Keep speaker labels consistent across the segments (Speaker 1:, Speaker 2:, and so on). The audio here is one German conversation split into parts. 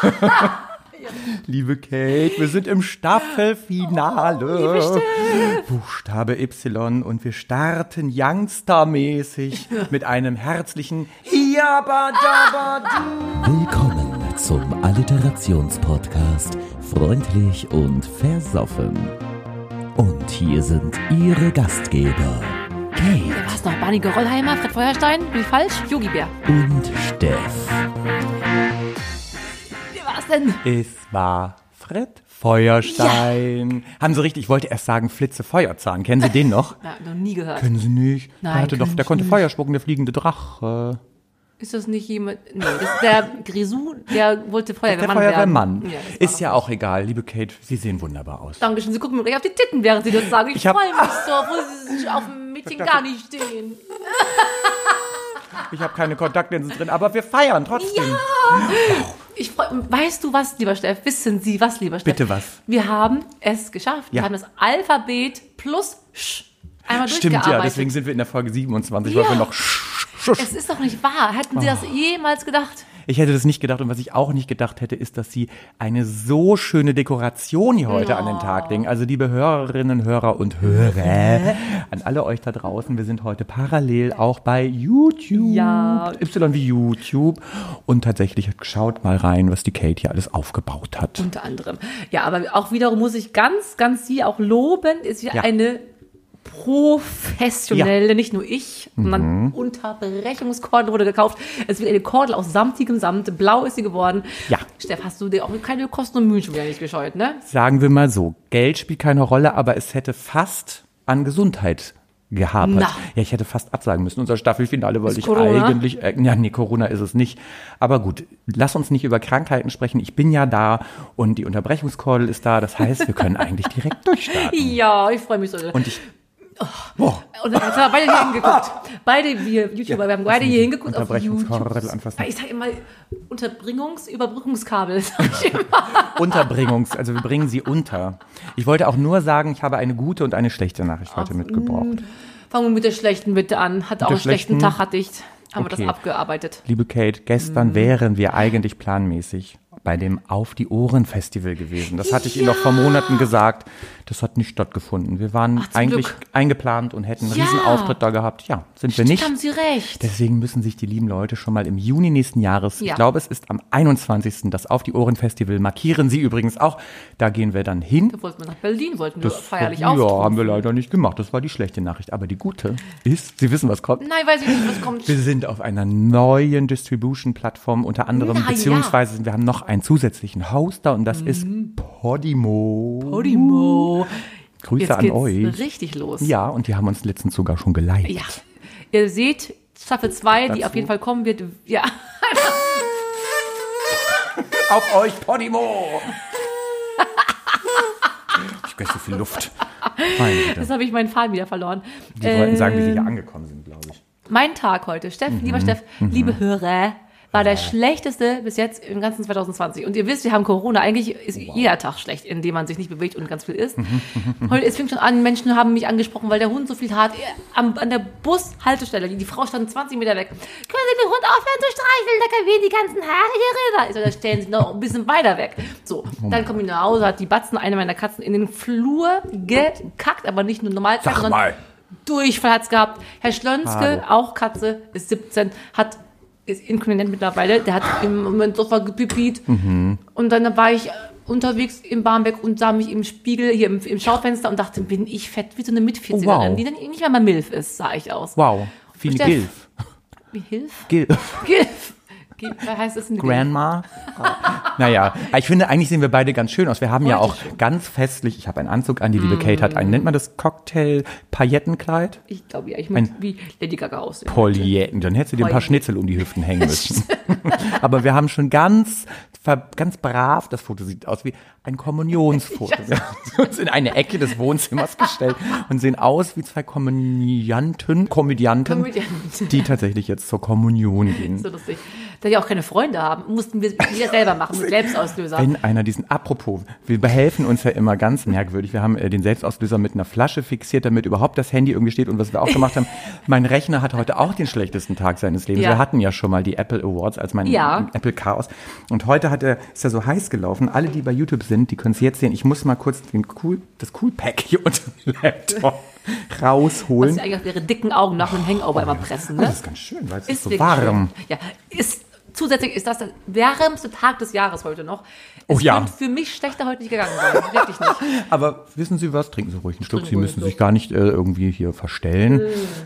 Speaker 1: Liebe Kate, wir sind im Staffelfinale. Buchstabe Y und wir starten Youngster-mäßig mit einem herzlichen.
Speaker 2: Willkommen zum Alliterationspodcast Freundlich und Versoffen. Und hier sind Ihre Gastgeber Kate
Speaker 3: Was noch? Barney Gerollheimer, Fred Feuerstein, ich falsch? Yogi Bär.
Speaker 2: und Steff.
Speaker 3: Denn?
Speaker 1: Es war Fred Feuerstein. Haben Sie richtig, ich wollte erst sagen Flitze Feuerzahn. Kennen Sie den noch?
Speaker 3: Na, noch nie gehört.
Speaker 1: Kennen Sie nicht?
Speaker 3: Nein,
Speaker 1: der hatte doch, der konnte
Speaker 3: nicht.
Speaker 1: Feuer spucken, der fliegende Drache.
Speaker 3: Ist das nicht jemand? Nee, das ist der Grisou, der wollte
Speaker 1: Der
Speaker 3: Feuerwehrmann
Speaker 1: Feuerwehrmann.
Speaker 3: werden. Ja,
Speaker 1: ist ja auch egal, liebe Kate, Sie sehen wunderbar aus.
Speaker 3: Dankeschön, Sie gucken mir gleich auf die Titten, während Sie das sagen. Ich,
Speaker 1: Ich
Speaker 3: freue mich so, wo Sie sich auf dem Mädchen gar nicht stehen.
Speaker 1: Ich habe keine Kontaktlinsen drin, aber wir feiern trotzdem.
Speaker 3: Ich freu, weißt du was, lieber Steff? Wissen Sie was, lieber Steff?
Speaker 1: Bitte was?
Speaker 3: Wir haben es geschafft. Wir
Speaker 1: Ja.
Speaker 3: haben das Alphabet plus Sch einmal
Speaker 1: Stimmt ja, deswegen sind wir in der Folge 27, weil
Speaker 3: Ja.
Speaker 1: wir noch sch- sch-
Speaker 3: es ist doch nicht wahr. Hätten Sie das jemals gedacht?
Speaker 1: Ich hätte das nicht gedacht und was ich auch nicht gedacht hätte, ist, dass sie eine so schöne Dekoration hier heute an den Tag legen. Also liebe Hörerinnen, Hörer und Hörer, an alle euch da draußen, wir sind heute parallel auch bei YouTube.
Speaker 3: Ja.
Speaker 1: Y wie YouTube. Und tatsächlich schaut mal rein, was die Kate hier alles aufgebaut hat.
Speaker 3: Unter anderem. Ja, aber auch wiederum muss ich ganz, ganz Sie auch loben. Ist ja,
Speaker 1: Ja.
Speaker 3: eine professionelle, nicht nur ich,
Speaker 1: Mhm.
Speaker 3: sondern Unterbrechungskordel wurde gekauft. Es wird eine Kordel aus samtigem Samt. Blau ist sie geworden.
Speaker 1: Ja.
Speaker 3: Steff, hast du dir auch keine Kosten und Mühen schon wieder nicht gescheut, ne?
Speaker 1: Sagen wir mal so, Geld spielt keine Rolle, aber es hätte fast an Gesundheit gehabert.
Speaker 3: Na.
Speaker 1: Ja, ich hätte fast absagen müssen. Unser Staffelfinale wollte ich
Speaker 3: Corona?
Speaker 1: eigentlich, äh, ja, nee, Corona ist es nicht. Aber gut, lass uns nicht über Krankheiten sprechen. Ich bin ja da und die Unterbrechungskordel ist da. Das heißt, wir können eigentlich direkt durchstarten.
Speaker 3: Ja, ich freue mich so.
Speaker 1: Und ich, boah,
Speaker 3: Und dann haben wir beide hier hingeguckt. Beide, wir YouTuber, wir haben beide hier hingeguckt auf YouTube.
Speaker 1: anfassen.
Speaker 3: Ich sage immer Unterbringungs-, Überbrückungskabel. sag ich immer.
Speaker 1: Unterbringungs, also wir bringen sie unter. Ich wollte auch nur sagen, ich habe eine gute und eine schlechte Nachricht heute mitgebracht.
Speaker 3: Fangen wir mit der schlechten bitte an. Hat auch einen schlechten? Tag, hatte ich. Haben wir
Speaker 1: Okay.
Speaker 3: das abgearbeitet.
Speaker 1: Liebe Kate,
Speaker 3: Mhm.
Speaker 1: gestern wären wir eigentlich planmäßig bei dem Auf die Ohren Festival gewesen. Das hatte ich Ihnen noch vor Monaten gesagt. Das hat nicht stattgefunden. Wir waren
Speaker 3: Ach,
Speaker 1: eigentlich
Speaker 3: Glück.
Speaker 1: eingeplant und hätten einen
Speaker 3: Ja.
Speaker 1: Riesenauftritt da gehabt. Ja, sind wir
Speaker 3: Stimmt,
Speaker 1: nicht.
Speaker 3: haben Sie recht.
Speaker 1: Deswegen müssen sich die lieben Leute schon mal im Juni nächsten Jahres, ich
Speaker 3: Ja.
Speaker 1: glaube, es ist am 21. das Auf die Ohren Festival, markieren Sie übrigens auch. Da gehen wir dann hin.
Speaker 3: Da wollten wir nach Berlin, wollten wir
Speaker 1: Das
Speaker 3: feierlich
Speaker 1: ja,
Speaker 3: auftrumpfen.
Speaker 1: haben wir leider nicht gemacht. Das war die schlechte Nachricht. Aber die gute ist, Sie wissen, was kommt.
Speaker 3: Nein, weiß ich nicht, was kommt.
Speaker 1: Wir sind auf einer neuen Distribution-Plattform, unter anderem,
Speaker 3: Na ja.
Speaker 1: beziehungsweise wir haben noch einen zusätzlichen Hoster und das ist Podimo.
Speaker 3: Podimo.
Speaker 1: Grüße
Speaker 3: Jetzt
Speaker 1: an euch.
Speaker 3: richtig los.
Speaker 1: Ja, und die haben uns letztens sogar schon geliked.
Speaker 3: Ja. Ihr seht, Staffel 2, die auf jeden Fall kommen wird. Ja.
Speaker 1: Auf euch, Podimo! ich gleich so viel Luft.
Speaker 3: Jetzt habe ich meinen Faden wieder verloren.
Speaker 1: Die wollten sagen, wie sie
Speaker 3: Ähm,
Speaker 1: hier angekommen sind, glaube ich.
Speaker 3: Mein Tag heute, Steff,
Speaker 1: Mhm.
Speaker 3: lieber Steff, liebe Hörer, war der schlechteste bis jetzt im ganzen 2020. Und ihr wisst, wir haben Corona. Eigentlich ist jeder Tag schlecht, indem man sich nicht bewegt und ganz viel isst. Heute, es fing schon an, Menschen haben mich angesprochen, weil der Hund so viel tat. Am, an der Bushaltestelle, die Frau stand 20 Meter weg. Können Sie den Hund aufhören zu streicheln? Da wehen die ganzen Haare hier rüber. Ich so, da stellen Sie noch ein bisschen weiter weg. So, dann komme ich nach Hause, hat die Batzen, eine meiner Katzen, in den Flur gekackt, aber nicht nur normal,
Speaker 1: Sag
Speaker 3: sondern
Speaker 1: mal.
Speaker 3: Durchfall hat's gehabt. Herr Schlönske,
Speaker 1: Hallo.
Speaker 3: auch Katze, ist 17, hat ist inkontinent mittlerweile. Der hat im Moment Sofa gepipiert.
Speaker 1: Mhm.
Speaker 3: Und dann war ich unterwegs im Barmbek und sah mich im Spiegel, hier im, im Schaufenster und dachte, bin ich fett wie so eine Mit-40erin,
Speaker 1: Oh, wow.
Speaker 3: die dann nicht mehr mal Milf ist, sah ich aus.
Speaker 1: Wow. Viele. Gilf.
Speaker 3: Wie Hilf?
Speaker 1: Gilf.
Speaker 3: Gilf. Heißt denn?
Speaker 1: Grandma. naja, ich finde, eigentlich sehen wir beide ganz schön aus. Wir haben ja auch ganz festlich, ich habe einen Anzug an, die liebe Kate hat einen, nennt man das Cocktail-Paillettenkleid?
Speaker 3: Ich glaube ja, ich möchte wie Lady Gaga aussehen.
Speaker 1: Pailletten, dann hättest du dir ein paar. Schnitzel um die Hüften hängen müssen. Aber wir haben schon ganz, ganz brav, das Foto sieht aus wie ein Kommunionsfoto. Wir haben uns in eine Ecke des Wohnzimmers gestellt und sehen aus wie zwei Kommunianten, Komödianten,
Speaker 3: Komödianten.
Speaker 1: die tatsächlich jetzt zur Kommunion gehen.
Speaker 3: So lustig. Da die auch keine Freunde haben, mussten wir wir selber machen mit Selbstauslöser.
Speaker 1: Wenn einer diesen, apropos, wir behelfen uns ja immer ganz merkwürdig. Wir haben äh, den Selbstauslöser mit einer Flasche fixiert, damit überhaupt das Handy irgendwie steht. Und was wir auch gemacht haben, mein Rechner hat heute auch den schlechtesten Tag seines Lebens.
Speaker 3: Ja.
Speaker 1: Wir hatten ja schon mal die Apple Awards als mein
Speaker 3: Ja.
Speaker 1: Apple Chaos. Und heute hat er, ist er so heiß gelaufen. Alle, die bei YouTube sind, die können es jetzt sehen. Ich muss mal kurz den cool, das Cool Pack hier unter dem Laptop
Speaker 3: Was
Speaker 1: rausholen.
Speaker 3: sie eigentlich auf ihre dicken Augen nach einem Hangover immer pressen, ne?
Speaker 1: Das ist ganz schön, weil es ist, so
Speaker 3: wirklich
Speaker 1: warm.
Speaker 3: schön. Ja, ist zusätzlich ist das der wärmste Tag des Jahres heute noch.
Speaker 1: Oh
Speaker 3: es
Speaker 1: ja.
Speaker 3: könnte für mich schlechter heute nicht gegangen sein. Wirklich nicht.
Speaker 1: Aber wissen Sie was? Trinken Sie ruhig einen Schluck. Sie müssen sich gar nicht äh, irgendwie hier verstellen.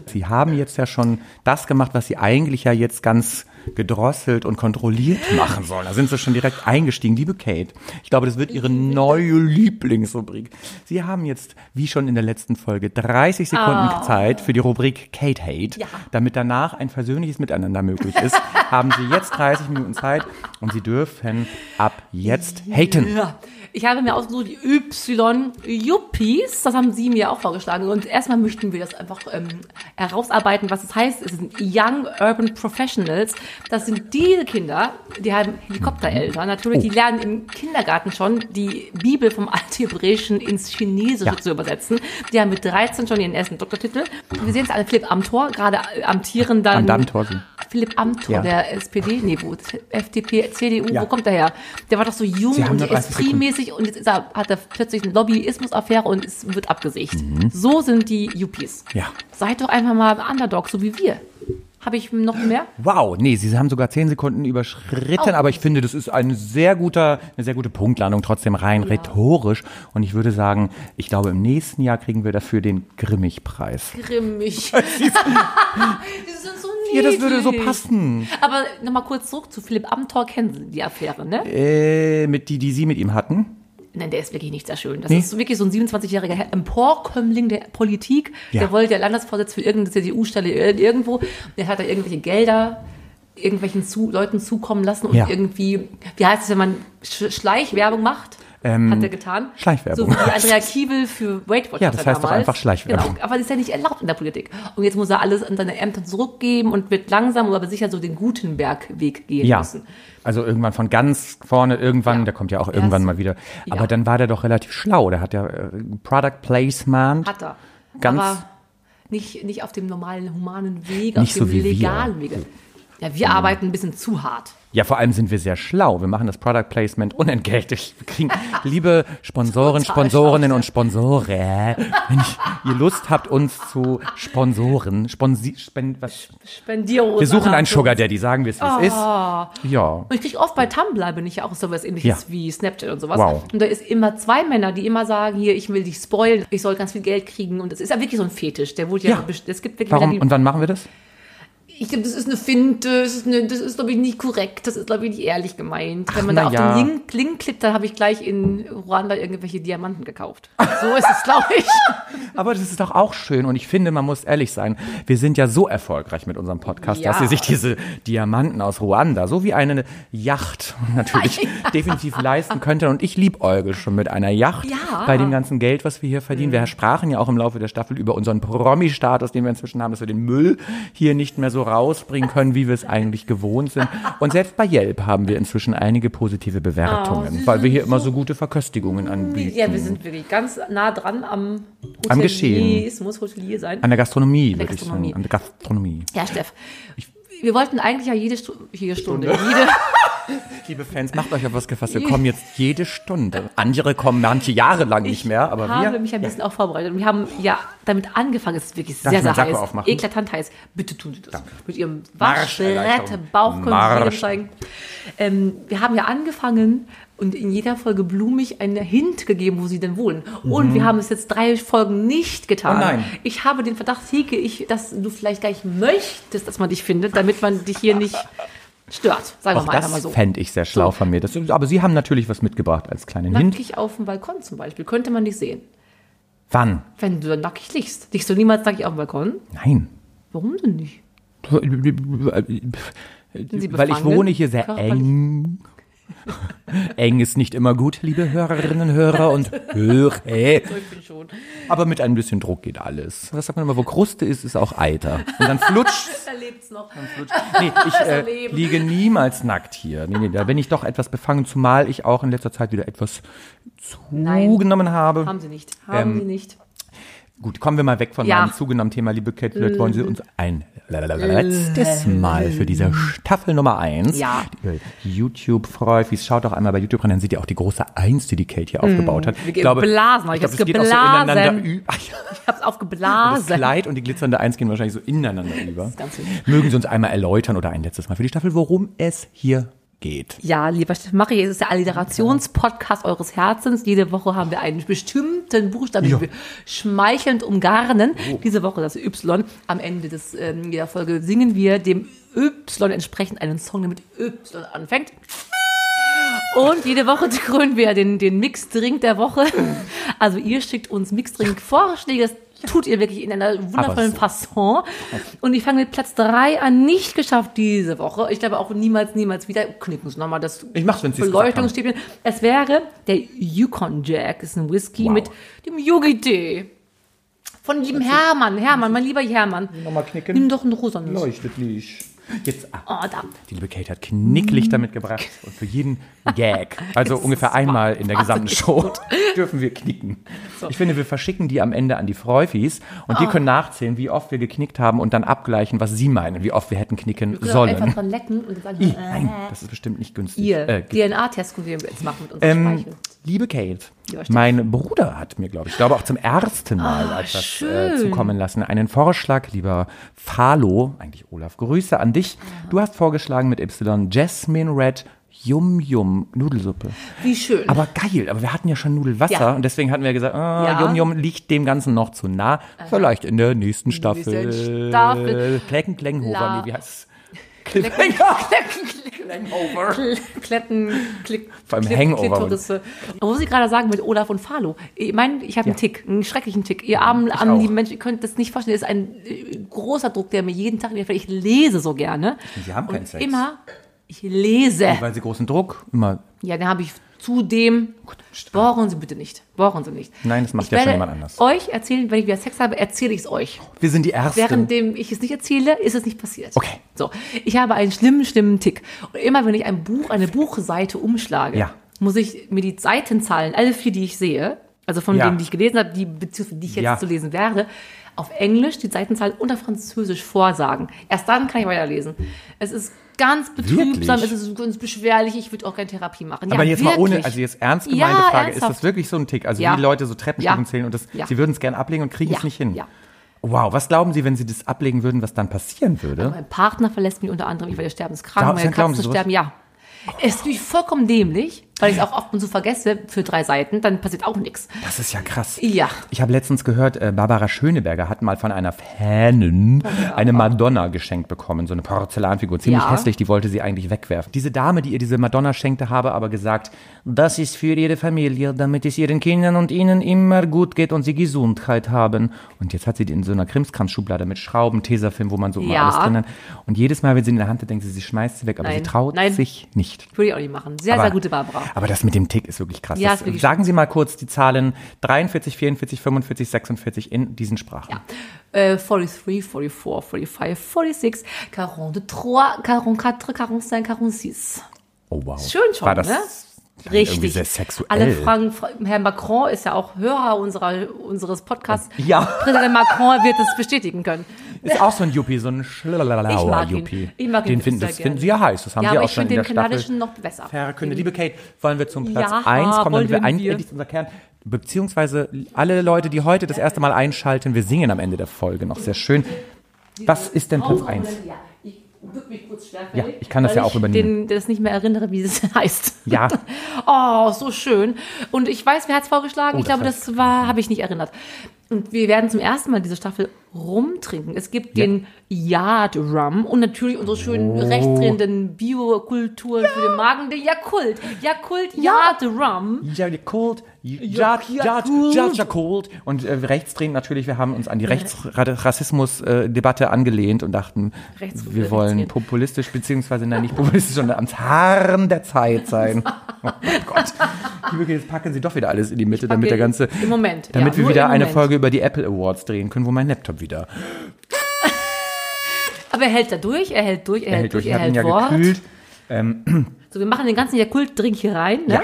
Speaker 1: Sie haben jetzt ja schon das gemacht, was Sie eigentlich ja jetzt ganz gedrosselt und kontrolliert machen sollen. Da sind Sie schon direkt eingestiegen. Liebe Kate, ich glaube, das wird Ihre neue Lieblingsrubrik. Sie haben jetzt, wie schon in der letzten Folge, 30 Sekunden Zeit für die Rubrik Kate Hate.
Speaker 3: Ja.
Speaker 1: Damit danach ein versöhnliches Miteinander möglich ist, haben Sie jetzt 30 Minuten Zeit und Sie dürfen ab jetzt haten.
Speaker 3: Ja. Ich habe mir ausgesucht, die Y-Yuppies, das haben Sie mir auch vorgeschlagen. Und erstmal möchten wir das einfach ähm, herausarbeiten, was es heißt. Es sind Young Urban Professionals. Das sind diese Kinder, die haben Helikoptereltern. Natürlich,
Speaker 1: Oh.
Speaker 3: die lernen im Kindergarten schon, die Bibel vom Althebräischen ins Chinesische
Speaker 1: Ja.
Speaker 3: zu übersetzen. Die haben mit 13 schon ihren ersten Doktortitel. Wir sehen es alle, Philipp Amthor, gerade äh, amtierender
Speaker 1: Am Dammtor Sie.
Speaker 3: Philipp Amthor,
Speaker 1: Ja.
Speaker 3: der SPD, nee, wo, FDP, CDU,
Speaker 1: Ja.
Speaker 3: wo kommt der her? Der war doch so jung und
Speaker 1: nur 30
Speaker 3: espritmäßig und jetzt ist er, hat er plötzlich eine Lobbyismus-Affäre und es wird abgesägt.
Speaker 1: Mhm.
Speaker 3: So sind die Yuppies.
Speaker 1: Ja.
Speaker 3: Seid doch einfach mal Underdog, so wie wir. Habe ich noch mehr?
Speaker 1: Wow, nee, Sie haben sogar zehn Sekunden überschritten,
Speaker 3: Oh.
Speaker 1: aber ich finde, das ist ein sehr guter, eine sehr gute Punktlandung, trotzdem rein rhetorisch. Und ich würde sagen, ich glaube, im nächsten Jahr kriegen wir dafür den Grimmig-Preis.
Speaker 3: Grimmig. die sind so
Speaker 1: Ja, das würde so passen.
Speaker 3: Aber nochmal kurz zurück zu Philipp Amthor, kennen Sie die Affäre, ne?
Speaker 1: Äh, mit die, die Sie mit ihm hatten.
Speaker 3: Nein, der ist wirklich nicht sehr schön. Das
Speaker 1: Nee.
Speaker 3: ist wirklich so ein 27-jähriger Her- Emporkömmling der Politik.
Speaker 1: Ja.
Speaker 3: Der wollte der Landesvorsitz für irgendeine CDU-Stelle ir- irgendwo. Der hat da irgendwelche Gelder irgendwelchen zu, Leuten zukommen lassen und
Speaker 1: Ja.
Speaker 3: irgendwie, wie heißt es, wenn man Sch Schleichwerbung macht?
Speaker 1: Ähm,
Speaker 3: hat er getan.
Speaker 1: Schleichwerbung.
Speaker 3: So wie Andrea Kiewel für Weight Watchers
Speaker 1: Ja, das heißt doch einfach Schleichwerbung.
Speaker 3: Genau, aber das ist ja nicht erlaubt in der Politik. Und jetzt muss er alles an seine Ämter zurückgeben und wird langsam, aber sicher so den Gutenberg-Weg gehen
Speaker 1: Ja.
Speaker 3: müssen.
Speaker 1: Also irgendwann von ganz vorne, irgendwann,
Speaker 3: Ja.
Speaker 1: der kommt ja auch irgendwann
Speaker 3: ist-
Speaker 1: mal wieder. Aber
Speaker 3: Ja.
Speaker 1: dann war der doch relativ schlau. Der hat ja äh, Product Placement.
Speaker 3: Hat er.
Speaker 1: Ganz-
Speaker 3: Aber nicht, nicht auf dem normalen humanen Weg,
Speaker 1: Nicht
Speaker 3: auf dem
Speaker 1: so wir.
Speaker 3: legalen Wege. Ja, wir arbeiten ein bisschen zu hart.
Speaker 1: Ja, vor allem sind wir sehr schlau. Wir machen das Product Placement unentgeltlich. Wir kriegen, liebe Sponsoren, Sponsorinnen und Sponsore, wenn ich, ihr Lust habt, uns zu sponsoren, sponsi, spend, was,
Speaker 3: Spendierhosen.
Speaker 1: wir suchen einen. Sugar Daddy, sagen wir es, wie es ist. Ja.
Speaker 3: Und ich kriege oft bei Tumblr, bin ich ja auch sowas ähnliches
Speaker 1: Ja.
Speaker 3: wie Snapchat und sowas.
Speaker 1: Wow.
Speaker 3: Und da ist immer zwei Männer, die immer sagen, hier, ich will dich spoilen, ich soll ganz viel Geld kriegen. Und das ist ja wirklich so ein Fetisch. Der wurde ja,
Speaker 1: Ja.
Speaker 3: es gibt wirklich
Speaker 1: Warum,
Speaker 3: Männer,
Speaker 1: und wann machen wir das?
Speaker 3: Ich glaube, das ist eine Finte, das ist, eine, das ist glaube ich, nicht korrekt, das ist, glaube ich, nicht ehrlich gemeint. Wenn man da auf
Speaker 1: ja.
Speaker 3: den Link, Link klickt, dann habe ich gleich in Ruanda irgendwelche Diamanten gekauft. So ist es, glaube ich.
Speaker 1: Aber das ist doch auch schön und ich finde, man muss ehrlich sein, wir sind ja so erfolgreich mit unserem Podcast,
Speaker 3: Ja.
Speaker 1: dass sie sich diese Diamanten aus Ruanda, so wie eine Yacht natürlich definitiv leisten könnte und ich liebäugel schon mit einer Yacht
Speaker 3: Ja. Mhm.
Speaker 1: bei dem ganzen Geld, was wir hier verdienen. Wir sprachen ja auch im Laufe der Staffel über unseren Promi-Status, den wir inzwischen haben, dass wir den Müll hier nicht mehr so rausbringen können, wie wir es eigentlich gewohnt sind. Und selbst bei Yelp haben wir inzwischen einige positive Bewertungen,
Speaker 3: Sie
Speaker 1: weil wir hier immer so gute Verköstigungen anbieten.
Speaker 3: Ja, wir sind wirklich ganz nah dran am Hotelier.
Speaker 1: Am Geschehen.
Speaker 3: Es muss Hotelier sein.
Speaker 1: An der Gastronomie,
Speaker 3: der
Speaker 1: würde ich
Speaker 3: Gastronomie.
Speaker 1: sagen. An der Gastronomie.
Speaker 3: Ja, Steff. Wir wollten eigentlich ja jede, Stu jede Stunde, jede,
Speaker 1: Liebe Fans, macht euch auf was gefasst. Wir kommen jetzt jede Stunde. Andere kommen manche Jahre lang nicht mehr, aber
Speaker 3: habe
Speaker 1: wir.
Speaker 3: mich ein bisschen auch vorbereitet. Und wir haben ja damit angefangen, es ist wirklich
Speaker 1: Darf
Speaker 3: sehr,
Speaker 1: ich
Speaker 3: sehr heiß.
Speaker 1: aufmachen?
Speaker 3: Eklatant heiß. Bitte tun Sie das. Mit Ihrem
Speaker 1: Erleichterung.
Speaker 3: Bauch können Sie zeigen. Ähm, wir haben ja angefangen und in jeder Folge blumig einen Hint gegeben, wo Sie denn wohnen. Und wir haben es jetzt drei Folgen nicht getan.
Speaker 1: Mhm. Oh nein.
Speaker 3: Ich habe den Verdacht, Heke, ich, dass du vielleicht gar nicht möchtest, dass man dich findet, damit man dich hier nicht stört. Sagen wir
Speaker 1: Auch
Speaker 3: mal einfach mal
Speaker 1: das
Speaker 3: so.
Speaker 1: fände ich sehr schlau von mir. Das, aber Sie haben natürlich was mitgebracht als kleinen Hint.
Speaker 3: Nackig auf dem Balkon zum Beispiel, könnte man dich sehen.
Speaker 1: Wann?
Speaker 3: Wenn du dann nackig liegst. Liegst du niemals nackig auf dem Balkon?
Speaker 1: Nein.
Speaker 3: Warum denn nicht?
Speaker 1: Weil ich wohne hier sehr eng. eng ist nicht immer gut, liebe Hörerinnen, Hörer und Hörer. Aber mit ein bisschen Druck geht alles. Was sagt man immer, wo Kruste ist, ist auch Eiter. Und dann flutscht
Speaker 3: Da lebt's noch.
Speaker 1: Nee, ich äh,
Speaker 3: Leben.
Speaker 1: liege niemals nackt hier. Nee, nee, da bin ich doch etwas befangen, zumal ich auch in letzter Zeit wieder etwas
Speaker 3: Nein.
Speaker 1: zugenommen habe.
Speaker 3: Haben sie nicht. Haben
Speaker 1: Ähm,
Speaker 3: sie nicht.
Speaker 1: Gut, kommen wir mal weg von
Speaker 3: Ja.
Speaker 1: meinem zugenommenen Thema, liebe Kate. Vielleicht wollen Sie uns ein letztes Mal für diese Staffel Nummer eins.
Speaker 3: Ja.
Speaker 1: YouTube freut. Schaut doch einmal bei YouTube rein, dann seht ihr auch die große Eins, die die Kate hier aufgebaut hat.
Speaker 3: wir geblasen,
Speaker 1: ich
Speaker 3: ich
Speaker 1: glaube,
Speaker 3: hab's
Speaker 1: so
Speaker 3: geblasen.
Speaker 1: ja.
Speaker 3: Ich hab's
Speaker 1: Das
Speaker 3: aufgeblasen.
Speaker 1: Kleid und die glitzernde Eins gehen wahrscheinlich so ineinander über. Mögen Sie uns einmal erläutern oder ein letztes Mal für die Staffel, worum es hier geht.
Speaker 3: Ja, lieber Steffen Machi, es ist der Alliterationspodcast eures Herzens. Jede Woche haben wir einen bestimmten Buchstaben, den wir schmeichelnd umgarnen. Diese Woche das Y. Am Ende des, ähm, jeder Folge singen wir dem Y entsprechend einen Song, der mit Y anfängt. Und jede Woche krönen wir den, den Mixdrink der Woche. Also ihr schickt uns Mixdrink-Vorschläge. Tut ihr wirklich in einer wundervollen
Speaker 1: so.
Speaker 3: Fasson. Und ich fange mit Platz drei an. Nicht geschafft diese Woche. Ich glaube auch niemals, niemals wieder. Knicken Sie nochmal das
Speaker 1: Ich mach's, wenn Sie es gesagt haben.
Speaker 3: Beleuchtungsstäbchen. Es wäre der Yukon Jack. Ist ein Whisky
Speaker 1: Wow.
Speaker 3: mit dem Yogi-Tee. Von lieben Hermann. Hermann, mein lieber Hermann.
Speaker 1: Nochmal knicken.
Speaker 3: Nimm doch einen rosanen.
Speaker 1: Leuchtet Licht. Jetzt, ah,
Speaker 3: Oh,
Speaker 1: die liebe Kate hat Knicklichter mitgebracht und für jeden Gag, also ungefähr einmal in der gesamten Show, dürfen wir knicken. Ich finde, wir verschicken die am Ende an die Freufis und
Speaker 3: Ah.
Speaker 1: die können nachzählen, wie oft wir geknickt haben und dann abgleichen, was sie meinen, wie oft wir hätten knicken
Speaker 3: Wir können auch einfach
Speaker 1: sollen.
Speaker 3: dran lecken und sagen, äh,
Speaker 1: Nein, das ist bestimmt nicht günstig.
Speaker 3: ihr.
Speaker 1: Äh,
Speaker 3: DNA-Test können wir jetzt machen mit unserem
Speaker 1: ähm,
Speaker 3: Speichel.
Speaker 1: liebe Kate, mein Bruder hat mir, glaube ich, glaube auch zum ersten Mal etwas äh, zukommen lassen. Einen Vorschlag, lieber Falo, eigentlich Olaf, Grüße an dich. Du hast vorgeschlagen mit Y Jasmine Red Yum Yum Nudelsuppe.
Speaker 3: Wie schön.
Speaker 1: Aber geil, aber wir hatten ja schon Nudelwasser
Speaker 3: Ja.
Speaker 1: und deswegen hatten wir gesagt, ah,
Speaker 3: Ja.
Speaker 1: Yum Yum liegt dem Ganzen noch zu nah. Vielleicht in der nächsten Staffel.
Speaker 3: Staffel.
Speaker 1: Klecken, Klenghofer,
Speaker 3: La-
Speaker 1: nee, wie heißt Cliffhanger. Klenghofer.
Speaker 3: Kletten, Klick,
Speaker 1: Vor allem Hangover.
Speaker 3: Wo Sie gerade sagen mit Olaf und Falo. Ich meine, ich habe einen Tick, einen schrecklichen Tick. Ihr armen,
Speaker 1: Ich
Speaker 3: armen lieben Menschen, ihr könnt das nicht vorstellen. Das ist ein äh, großer Druck, der mir jeden Tag widerfährt. Ich lese so gerne.
Speaker 1: Sie haben keinen Sex.
Speaker 3: Immer, ich lese.
Speaker 1: Weil sie großen Druck immer
Speaker 3: Ja, dann habe ich zudem. Bohren Sie bitte nicht. Bohren Sie nicht.
Speaker 1: Nein, das macht
Speaker 3: ich
Speaker 1: ja schon jemand anders.
Speaker 3: Euch erzählen, wenn ich wieder Sex habe, erzähle ich es euch.
Speaker 1: Wir sind die Ersten.
Speaker 3: Währenddem ich es nicht erzähle, ist es nicht passiert.
Speaker 1: Okay.
Speaker 3: So, ich habe einen schlimmen, schlimmen Tick. Und immer wenn ich ein Buch, eine Buchseite umschlage,
Speaker 1: Ja.
Speaker 3: muss ich mir die Seitenzahlen, alle vier, die ich sehe, also von
Speaker 1: Ja.
Speaker 3: denen, die ich gelesen habe, die, die ich jetzt
Speaker 1: Ja.
Speaker 3: zu lesen werde, auf Englisch die Seitenzahl auf Französisch vorsagen. Erst dann kann ich weiterlesen. Es ist ganz betrübsam,
Speaker 1: Wirklich?
Speaker 3: es ist ganz beschwerlich, ich würde auch gerne Therapie machen.
Speaker 1: Aber
Speaker 3: ja,
Speaker 1: jetzt mal ohne,
Speaker 3: wirklich.
Speaker 1: also jetzt ernst gemeinte
Speaker 3: Ja,
Speaker 1: Frage, ist
Speaker 3: ernsthaft.
Speaker 1: das wirklich so ein Tick? Also
Speaker 3: Ja.
Speaker 1: wie Leute so Treppenstufen zählen und das, sie würden es gern ablegen und kriegen es nicht hin. Wow, was glauben Sie, wenn Sie das ablegen würden, was dann passieren würde?
Speaker 3: Mein Partner verlässt mich unter anderem, ich werde sterbenskrank, meine Katzen sterben, ja. Es ist natürlich vollkommen dämlich, weil ich es auch oft und so vergesse für drei Seiten, dann passiert auch nichts.
Speaker 1: Das ist ja krass.
Speaker 3: Ja.
Speaker 1: Ich habe letztens gehört, äh, Barbara Schöneberger hat mal von einer Fanin eine Madonna geschenkt bekommen, so eine Porzellanfigur, ziemlich
Speaker 3: Ja.
Speaker 1: hässlich, die wollte sie eigentlich wegwerfen. Diese Dame, die ihr diese Madonna schenkte, habe aber gesagt, das ist für ihre Familie, damit es ihren Kindern und ihnen immer gut geht und sie Gesundheit haben. Und jetzt hat sie die in so einer Krimskramsschublade mit Schrauben, Tesafilm, wo man so immer
Speaker 3: Ja.
Speaker 1: alles drin hat. Und jedes Mal, wenn sie in der Hand hat, denkt sie, sie schmeißt sie weg, aber
Speaker 3: Nein.
Speaker 1: sie traut
Speaker 3: Nein.
Speaker 1: sich nicht.
Speaker 3: Würde ich auch nicht machen. Sehr, sehr gute Barbara.
Speaker 1: Aber das mit dem Tick ist wirklich krass.
Speaker 3: Ja,
Speaker 1: das,
Speaker 3: ist wirklich
Speaker 1: sagen Sie mal kurz die Zahlen 43, 44, 45, 46 in diesen Sprachen.
Speaker 3: Äh, 43, 44, 45, 46, 43, 44, 45, 46.
Speaker 1: Oh wow.
Speaker 3: Schön schon,
Speaker 1: War das
Speaker 3: ne? Richtig.
Speaker 1: sehr sexuell.
Speaker 3: Alle fragen, Herr Macron ist ja auch Hörer unserer, unseres Podcasts.
Speaker 1: Ja.
Speaker 3: Präsident Macron wird es bestätigen können.
Speaker 1: Ist auch so ein Yuppie, so ein
Speaker 3: Ich ihn.
Speaker 1: Yuppie.
Speaker 3: Ich mag ihn
Speaker 1: den finden, das finden. Sie ja heiß. Das haben
Speaker 3: Ja,
Speaker 1: Sie
Speaker 3: aber
Speaker 1: auch
Speaker 3: ich
Speaker 1: schon
Speaker 3: finde
Speaker 1: in
Speaker 3: den
Speaker 1: der Staffel
Speaker 3: kanadischen noch besser.
Speaker 1: verkündet. Liebe Kate, wollen wir zum Platz
Speaker 3: Ja,
Speaker 1: 1 kommen, damit wir
Speaker 3: wir.
Speaker 1: endlich unser Kern, beziehungsweise alle Leute, die heute das erste Mal einschalten, wir singen am Ende der Folge noch sehr schön. Was ist denn Platz 1?
Speaker 3: Ich mich kurz schwerfällig,
Speaker 1: Ja, ich kann das ja auch
Speaker 3: ich
Speaker 1: übernehmen.
Speaker 3: Den, das nicht mehr erinnere, wie es heißt.
Speaker 1: Ja.
Speaker 3: Oh, so schön. Und ich weiß, wer hat es vorgeschlagen.
Speaker 1: Oh,
Speaker 3: ich
Speaker 1: das
Speaker 3: glaube,
Speaker 1: weiß
Speaker 3: das war, habe ich nicht erinnert. Und wir werden zum ersten Mal diese Staffel rumtrinken. Es gibt
Speaker 1: Ja.
Speaker 3: den Yard Rum und natürlich unsere schönen
Speaker 1: Oh.
Speaker 3: rechtsdrehenden Biokulturen für den Magen, der Yakult. Yakult Yard Rum.
Speaker 1: Ja, ja,
Speaker 3: Ja,
Speaker 1: ja,
Speaker 3: cold.
Speaker 1: ja, ja, cold. Und äh, rechtsdrehend natürlich, wir haben uns an die Rechtsrassismus-Debatte angelehnt und dachten, wir wollen populistisch, beziehungsweise nein, nicht populistisch, sondern ans Haaren der Zeit sein. Oh Gott. Jetzt packen Sie doch wieder alles in die Mitte, damit der ganze,
Speaker 3: Im Moment.
Speaker 1: damit
Speaker 3: ja,
Speaker 1: wir wieder eine
Speaker 3: Moment.
Speaker 1: Folge über die Apple Awards drehen können, wo mein Laptop wieder
Speaker 3: Aber er hält da durch, er hält durch, er,
Speaker 1: er
Speaker 3: hält
Speaker 1: durch.
Speaker 3: durch, er hält
Speaker 1: ja
Speaker 3: Wort.
Speaker 1: gekühlt.
Speaker 3: So, wir machen den ganzen Yakult-Drink hier rein. Ne?
Speaker 1: Ja.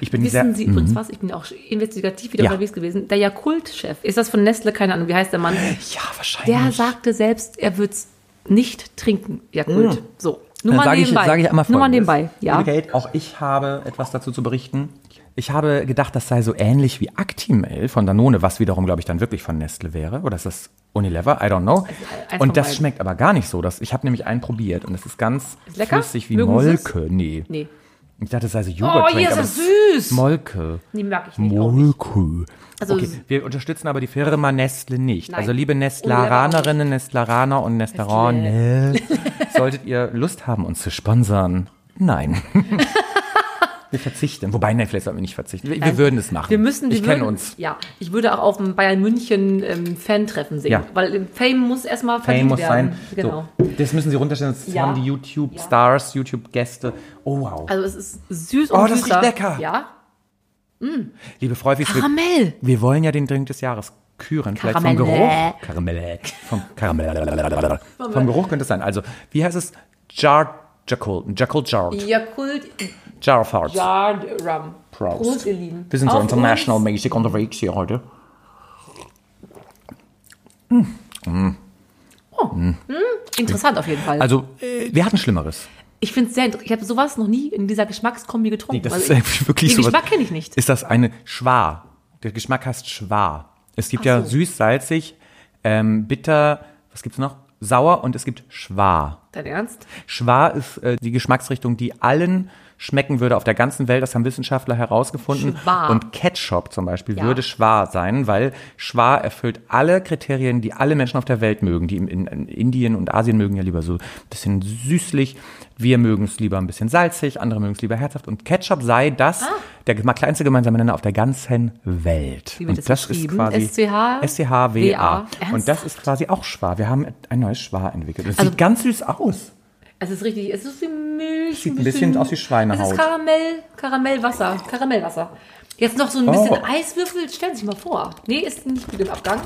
Speaker 1: Ich bin
Speaker 3: Wissen
Speaker 1: sehr,
Speaker 3: Sie übrigens was? Ich bin auch investigativ wieder
Speaker 1: Ja.
Speaker 3: unterwegs gewesen. Der Jakult-Chef, ist das von Nestle? Keine Ahnung, wie heißt der Mann?
Speaker 1: ja, wahrscheinlich.
Speaker 3: Der sagte selbst, er würde es nicht trinken, Jakult. So, nur
Speaker 1: Dann
Speaker 3: mal
Speaker 1: sage ich,
Speaker 3: nebenbei.
Speaker 1: sage ich einmal
Speaker 3: nur mal nebenbei, ja.
Speaker 1: Kate, auch ich habe etwas dazu zu berichten. Ich habe gedacht, das sei so ähnlich wie Actimel von Danone, was wiederum, glaube ich, dann wirklich von Nestle wäre. Oder ist das Unilever? I don't know.
Speaker 3: eins von
Speaker 1: Und das
Speaker 3: beiden.
Speaker 1: schmeckt aber gar nicht so. Das, ich habe nämlich einen probiert und es ist ganz
Speaker 3: Ist
Speaker 1: flüssig wie
Speaker 3: Mögen?
Speaker 1: Molke. Nee.
Speaker 3: Nee.
Speaker 1: Ich dachte, es sei so
Speaker 3: Oh,
Speaker 1: Joghurt.
Speaker 3: hier ist
Speaker 1: es
Speaker 3: süß.
Speaker 1: Molke.
Speaker 3: Nee, mag ich nicht.
Speaker 1: Molke.
Speaker 3: Also,
Speaker 1: Okay, wir unterstützen aber die Firma Nestle nicht.
Speaker 3: Nein.
Speaker 1: Also liebe Nestlaranerinnen, Nestlaraner und Nestlaraner, solltet ihr Lust haben, uns zu sponsern? Nein. wir verzichten. Wobei, nein, vielleicht sollten wir nicht verzichten. Wir, wir würden es machen.
Speaker 3: Wir müssen, wir
Speaker 1: ich kenne uns.
Speaker 3: Ja, ich würde auch auf dem Bayern München ähm, Fan-Treffen singen,
Speaker 1: Ja.
Speaker 3: weil im Fame muss erstmal
Speaker 1: Fame
Speaker 3: verdient
Speaker 1: muss
Speaker 3: werden.
Speaker 1: sein.
Speaker 3: Genau.
Speaker 1: So, das müssen Sie runterstellen. Das
Speaker 3: Ja.
Speaker 1: haben die YouTube-Stars, YouTube-Gäste. Oh, wow.
Speaker 3: Also es ist süß
Speaker 1: Oh,
Speaker 3: und
Speaker 1: das
Speaker 3: süßer.
Speaker 1: riecht lecker.
Speaker 3: Ja.
Speaker 1: Liebe Freufis, wir,
Speaker 3: Karamell.
Speaker 1: wir wollen ja den Drink des Jahres küren. Vielleicht vom. Geruch. Karamell. Vom, Karamell. vom Geruch könnte es sein. Also, wie heißt es? Jar, Jakult. Jakult Jar.
Speaker 3: Jakult
Speaker 1: Jar of Hearts.
Speaker 3: Yard Rum.
Speaker 1: Prost.
Speaker 3: Prost, ihr Lieben.
Speaker 1: Wir sind so
Speaker 3: Auf
Speaker 1: international
Speaker 3: uns.
Speaker 1: mäßig unterwegs hier heute.
Speaker 3: Interessant auf jeden Fall.
Speaker 1: Also, wir hatten Schlimmeres.
Speaker 3: ich finde es sehr interessant. Ich habe sowas noch nie in dieser Geschmackskombi getrunken.
Speaker 1: Das
Speaker 3: Also
Speaker 1: ist
Speaker 3: ich,
Speaker 1: wirklich
Speaker 3: den
Speaker 1: so.
Speaker 3: Geschmack kenne ich nicht.
Speaker 1: Ist das eine Schwa? Der Geschmack heißt Schwa. Es gibt
Speaker 3: Ach
Speaker 1: ja
Speaker 3: so.
Speaker 1: süß, salzig, ähm, bitter, was gibt's noch? Sauer und es gibt Schwa.
Speaker 3: Dein Ernst?
Speaker 1: Schwa ist äh, die Geschmacksrichtung, die allen schmecken würde auf der ganzen Welt. Das haben Wissenschaftler herausgefunden.
Speaker 3: Schwa.
Speaker 1: Und Ketchup zum Beispiel
Speaker 3: Ja.
Speaker 1: würde Schwa sein, weil Schwa erfüllt alle Kriterien, die alle Menschen auf der Welt mögen. Die in, in Indien und Asien mögen ja lieber so ein bisschen süßlich. Wir mögen es lieber ein bisschen salzig, andere mögen es lieber herzhaft. Und Ketchup sei das der gema- kleinste gemeinsame Nenner auf der ganzen Welt.
Speaker 3: Ah. Wie wird
Speaker 1: und
Speaker 3: das
Speaker 1: ist
Speaker 3: geschrieben?
Speaker 1: quasi
Speaker 3: SCH?
Speaker 1: SCHWA. Und das ist quasi auch Schwa. Wir haben ein neues Schwa entwickelt. Das
Speaker 3: Also-
Speaker 1: sieht ganz süß aus.
Speaker 3: Es ist richtig, es ist wie Milch.
Speaker 1: Sieht ein bisschen aus wie Schweinehaut.
Speaker 3: Es ist Karamell, Karamellwasser, Karamellwasser. Jetzt noch so ein bisschen
Speaker 1: Oh.
Speaker 3: Eiswürfel, stellen Sie sich mal vor. Nee, ist nicht gut im Abgang.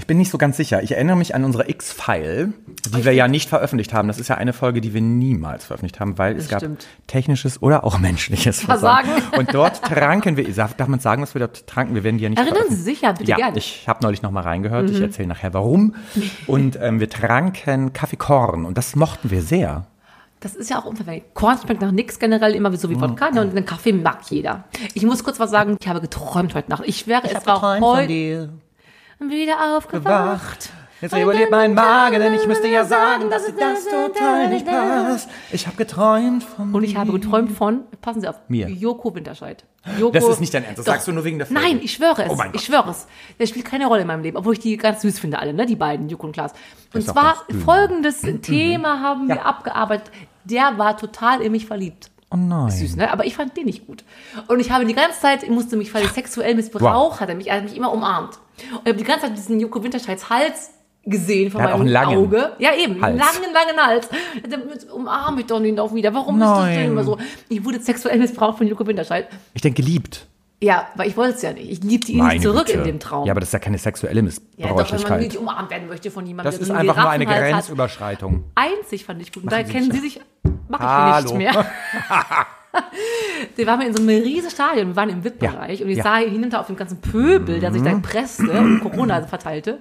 Speaker 1: Ich bin nicht so ganz sicher. Ich erinnere mich an unsere X-File, die wir ja nicht veröffentlicht haben. Das ist ja eine Folge, die wir niemals veröffentlicht haben, weil es gab
Speaker 3: stimmt.
Speaker 1: technisches oder auch menschliches
Speaker 3: Versagen.
Speaker 1: Und dort tranken wir, darf man sagen, was wir dort tranken? Wir werden die ja nicht
Speaker 3: Erinnern Sie sich? Ja, bitte
Speaker 1: Ja,
Speaker 3: gerne. Mhm.
Speaker 1: ich habe neulich noch mal reingehört. Ich erzähle nachher warum. Und ähm, wir tranken Kaffeekorn und das mochten wir sehr.
Speaker 3: Das ist ja auch unverfänglich. Korn schmeckt nach nichts generell, immer so wie Wodka. ne, Und einen Kaffee mag jeder. Ich muss kurz was sagen. Ich habe geträumt heute Nacht. Ich wäre, es war heute
Speaker 1: dir.
Speaker 3: Wieder aufgewacht.
Speaker 1: Jetzt rebelliert mein Magen, denn ich müsste ja sagen, dass das total nicht passt. Ich habe geträumt von
Speaker 3: Und ich habe geträumt von, passen Sie auf,
Speaker 1: Mir.
Speaker 3: Joko Winterscheid. Joko,
Speaker 1: Das ist nicht dein Ernst, das
Speaker 3: Doch.
Speaker 1: sagst du nur wegen der Folge.
Speaker 3: Nein, ich schwöre es.
Speaker 1: Oh mein
Speaker 3: ich schwöre es. Der spielt keine Rolle in meinem Leben, obwohl ich die ganz süß finde, alle, ne? Die beiden, Joko und Klaas. Und zwar folgendes Thema haben wir
Speaker 1: Ja.
Speaker 3: abgearbeitet. Der war total in mich verliebt.
Speaker 1: Oh nein.
Speaker 3: Süß, ne? Aber ich fand den nicht gut. Und ich habe die ganze Zeit, ich musste mich, weil ich sexuell missbraucht
Speaker 1: Wow.
Speaker 3: hat er mich, er hat mich immer umarmt. Und ich habe die ganze Zeit diesen Joko Winterscheids Hals gesehen von
Speaker 1: Der hat
Speaker 3: meinem
Speaker 1: auch einen langen
Speaker 3: Auge. Ja, eben, einen
Speaker 1: Hals.
Speaker 3: langen, langen Hals. Der umarm mich doch nicht auch wieder. Warum ist das
Speaker 1: Nein.
Speaker 3: denn immer so? Ich wurde sexuell missbraucht von Joko Winterscheid.
Speaker 1: Ich denke geliebt.
Speaker 3: Ja, weil ich wollte es ja nicht. Ich liebte ihn nicht
Speaker 1: Meine
Speaker 3: zurück
Speaker 1: Güte.
Speaker 3: in dem Traum.
Speaker 1: Ja, aber das ist ja keine sexuelle
Speaker 3: Ja, doch, wenn man
Speaker 1: Missbräuchlichkeit.
Speaker 3: nicht umarmt werden möchte von jemandem,
Speaker 1: Das ist einfach nur eine
Speaker 3: hat.
Speaker 1: Grenzüberschreitung.
Speaker 3: Einzig fand ich gut. Und da kennen
Speaker 1: sich
Speaker 3: Sie sich, mache ich nichts mehr. Wir waren in so einem riesen Stadion, wir waren im VIP-Bereich
Speaker 1: Ja,
Speaker 3: und ich
Speaker 1: ja.
Speaker 3: sah hinunter auf den ganzen Pöbel, der sich da presste und Corona verteilte.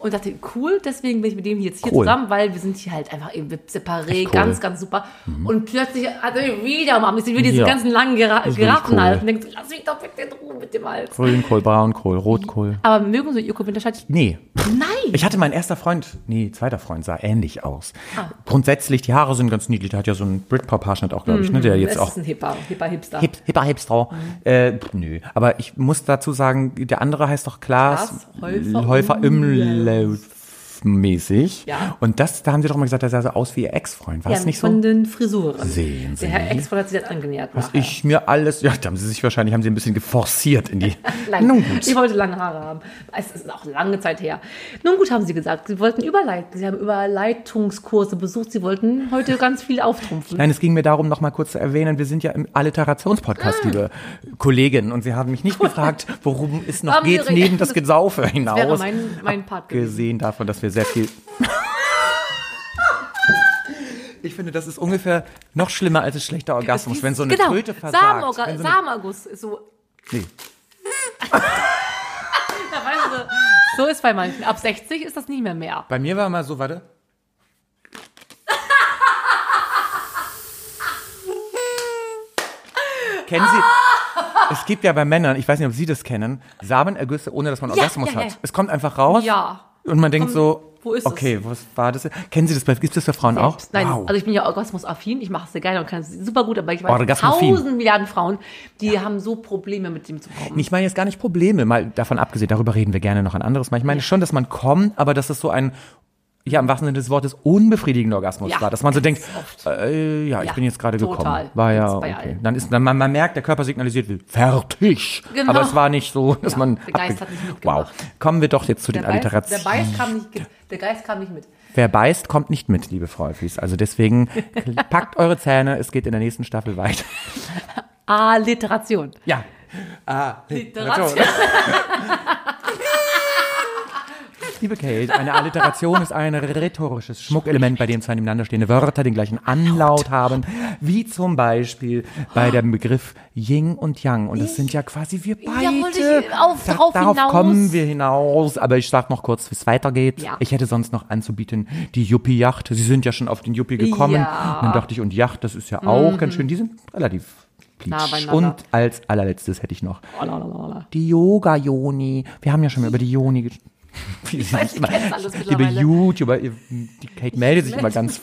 Speaker 3: Und dachte, cool, deswegen bin ich mit dem jetzt hier
Speaker 1: Cool.
Speaker 3: zusammen, weil wir sind hier halt einfach im VIP separé,
Speaker 1: cool.
Speaker 3: ganz, ganz super. Und plötzlich hat er wieder. Ich sehe wieder diese
Speaker 1: Ja.
Speaker 3: ganzen langen
Speaker 1: wirklich
Speaker 3: Giraffenhals
Speaker 1: cool.
Speaker 3: und denke, so, lass mich doch bitte in Ruhe mit dem Hals.
Speaker 1: Grünkohl, Braunkohl, Rotkohl.
Speaker 3: Aber mögen Sie Joko Winterscheid?
Speaker 1: Nee.
Speaker 3: Nein!
Speaker 1: Ich hatte mein erster Freund, nee, zweiter Freund sah ähnlich aus.
Speaker 3: Ah.
Speaker 1: Grundsätzlich, die Haare sind ganz niedlich. Der hat ja so einen Britpop-Haarschnitt auch, glaube ich, ne, der
Speaker 3: Es
Speaker 1: jetzt
Speaker 3: ist
Speaker 1: auch
Speaker 3: ein hipper, hipper Hipster.
Speaker 1: Hip, hipper Hipster. Äh, pff, nö. Aber ich muss dazu sagen, der andere heißt doch Klaas
Speaker 3: Klaas Häufer
Speaker 1: Häufer loud mäßig.
Speaker 3: Ja.
Speaker 1: Und das, da haben sie doch mal gesagt, der sah so aus wie ihr Ex-Freund. War
Speaker 3: ja,
Speaker 1: es nicht
Speaker 3: von
Speaker 1: so?
Speaker 3: den Frisuren.
Speaker 1: Sehen Sie.
Speaker 3: Der Ex-Freund hat sich das angenähert.
Speaker 1: Was
Speaker 3: nachher.
Speaker 1: ich mir alles, ja, da haben sie sich wahrscheinlich, haben sie ein bisschen geforciert in die.
Speaker 3: Lang.
Speaker 1: Nun gut.
Speaker 3: Ich wollte lange Haare haben. Es ist auch lange Zeit her. Nun gut, haben sie gesagt. Sie wollten überleiten. Sie haben Überleitungskurse besucht. Sie wollten heute ganz viel auftrumpfen.
Speaker 1: Nein, es ging mir darum, noch mal kurz zu erwähnen, wir sind ja im Alliterationspodcast, liebe Kolleginnen. Und Sie haben mich nicht gefragt, worum es noch geht, neben das Gesaufe hinaus.
Speaker 3: wäre mein- mein Part.
Speaker 1: Gesehen davon, dass wir sehr viel Ich finde, das ist ungefähr noch schlimmer als ein schlechter Orgasmus, wenn so eine
Speaker 3: genau.
Speaker 1: Tröte versagt.
Speaker 3: Samenorga-
Speaker 1: Wenn so eine-
Speaker 3: Samenerguss ist so.
Speaker 1: Nee.
Speaker 3: Weißt du, so ist bei manchen. Ab 60 ist das nicht mehr mehr.
Speaker 1: Bei mir war mal so, warte. Kennen Sie, es gibt ja bei Männern, ich weiß nicht, ob Sie das kennen, Samenergüsse, ohne dass man Orgasmus
Speaker 3: ja, ja,
Speaker 1: hat.
Speaker 3: ja.
Speaker 1: Es kommt einfach raus.
Speaker 3: Ja.
Speaker 1: Und man denkt
Speaker 3: Komm,
Speaker 1: so,
Speaker 3: wo ist es?
Speaker 1: okay, was war das? Kennen Sie das bei, gibt es das bei Frauen auch?
Speaker 3: Nein,
Speaker 1: Wow.
Speaker 3: also ich bin ja orgasmusaffin, ich mache es sehr gerne und kann es super gut, aber ich weiß, tausend Milliarden Frauen, die haben so Probleme mit dem zu kommen.
Speaker 1: Ich meine jetzt gar nicht Probleme, mal davon abgesehen, darüber reden wir gerne noch ein anderes Mal. Ich meine schon, dass man kommt, aber dass es so ein, ja, im wahrsten Sinne des Wortes, unbefriedigender Orgasmus
Speaker 3: Ja,
Speaker 1: war. Dass man so denkt, äh, ja, ich
Speaker 3: Ja,
Speaker 1: bin jetzt gerade
Speaker 3: total.
Speaker 1: gekommen. War ja, okay. Dann ist, dann, man, man merkt, der Körper signalisiert, will, fertig.
Speaker 3: Genau.
Speaker 1: Aber es war nicht so, dass
Speaker 3: Ja,
Speaker 1: man,
Speaker 3: der Geist hat nicht
Speaker 1: wow.
Speaker 3: mitgemacht.
Speaker 1: Kommen wir doch jetzt zu den
Speaker 3: der, der,
Speaker 1: Alliterationen.
Speaker 3: Geist kam nicht, der Geist kam nicht mit.
Speaker 1: Wer beißt, kommt nicht mit, liebe Freufis. Also deswegen, packt eure Zähne, es geht in der nächsten Staffel weiter.
Speaker 3: Alliteration.
Speaker 1: Ja. Ah,
Speaker 3: Literation.
Speaker 1: Liebe Kate, eine Alliteration ist ein rhetorisches Schmuckelement, bei dem zwei nebeneinander stehende Wörter den gleichen Anlaut haben, wie zum Beispiel bei dem Begriff Yin und Yang. Und das sind ja quasi wir beide.
Speaker 3: Ja, auf-
Speaker 1: Da-
Speaker 3: drauf
Speaker 1: darauf
Speaker 3: hinaus.
Speaker 1: kommen wir hinaus. Aber ich sag noch kurz, wie es weitergeht.
Speaker 3: Ja.
Speaker 1: Ich hätte sonst noch anzubieten die Yuppie-Yacht. Sie sind ja schon auf den Yuppie gekommen.
Speaker 3: Ja. Mhm.
Speaker 1: Und dann dachte ich, und Yacht, das ist ja auch ganz schön. Die sind relativ. Und als allerletztes hätte ich noch
Speaker 3: Oh,
Speaker 1: die Yoga-Joni. Wir haben ja schon mal über die Joni ges- Wie
Speaker 3: Ich weiß, ich kenn's alles
Speaker 1: Liebe. YouTuber, die Kate meldet sich immer ganz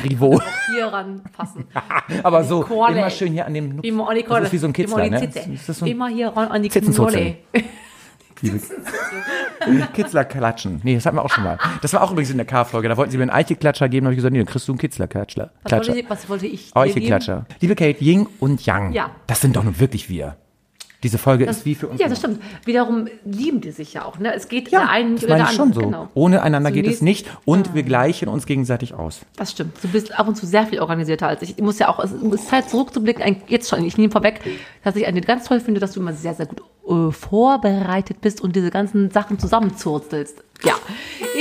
Speaker 1: frivol.
Speaker 3: Hier ranfassen.
Speaker 1: Aber so,
Speaker 3: Kohle.
Speaker 1: immer schön hier an dem,
Speaker 3: Immer an die
Speaker 1: das
Speaker 3: Kohle.
Speaker 1: ist wie so ein Kitzler,
Speaker 3: Immer
Speaker 1: ne? Ist das so ein
Speaker 3: Immer hier ran an die
Speaker 1: liebe Kitzler klatschen? Nee, das hatten wir auch schon mal. Das war auch übrigens in der K-Folge, da wollten sie mir einen Eicheklatscher geben, da habe ich gesagt, nee, dann kriegst du einen Kitzler-Klatscher.
Speaker 3: Was wollte, ich- was wollte ich geben?
Speaker 1: Eicheklatscher. Liebe Kate, Ying und Yang,
Speaker 3: Ja.
Speaker 1: das sind doch nun wirklich wir. Diese Folge ist wie für uns.
Speaker 3: Ja, das stimmt. Wiederum lieben die sich ja auch. Ne? Es geht
Speaker 1: Ja,
Speaker 3: der einen
Speaker 1: das
Speaker 3: oder
Speaker 1: meine
Speaker 3: der
Speaker 1: ich schon so.
Speaker 3: Genau.
Speaker 1: Ohne einander geht es
Speaker 3: Zunächst-
Speaker 1: nicht und wir gleichen uns gegenseitig aus.
Speaker 3: Das stimmt. Du bist ab und zu sehr viel organisierter als ich. Ich muss ja auch, es ist Zeit zurückzublicken, jetzt schon, ich nehme vorweg, dass ich eine ganz toll finde, dass du immer sehr, sehr gut äh, vorbereitet bist und diese ganzen Sachen zusammenzurzelst. Ja.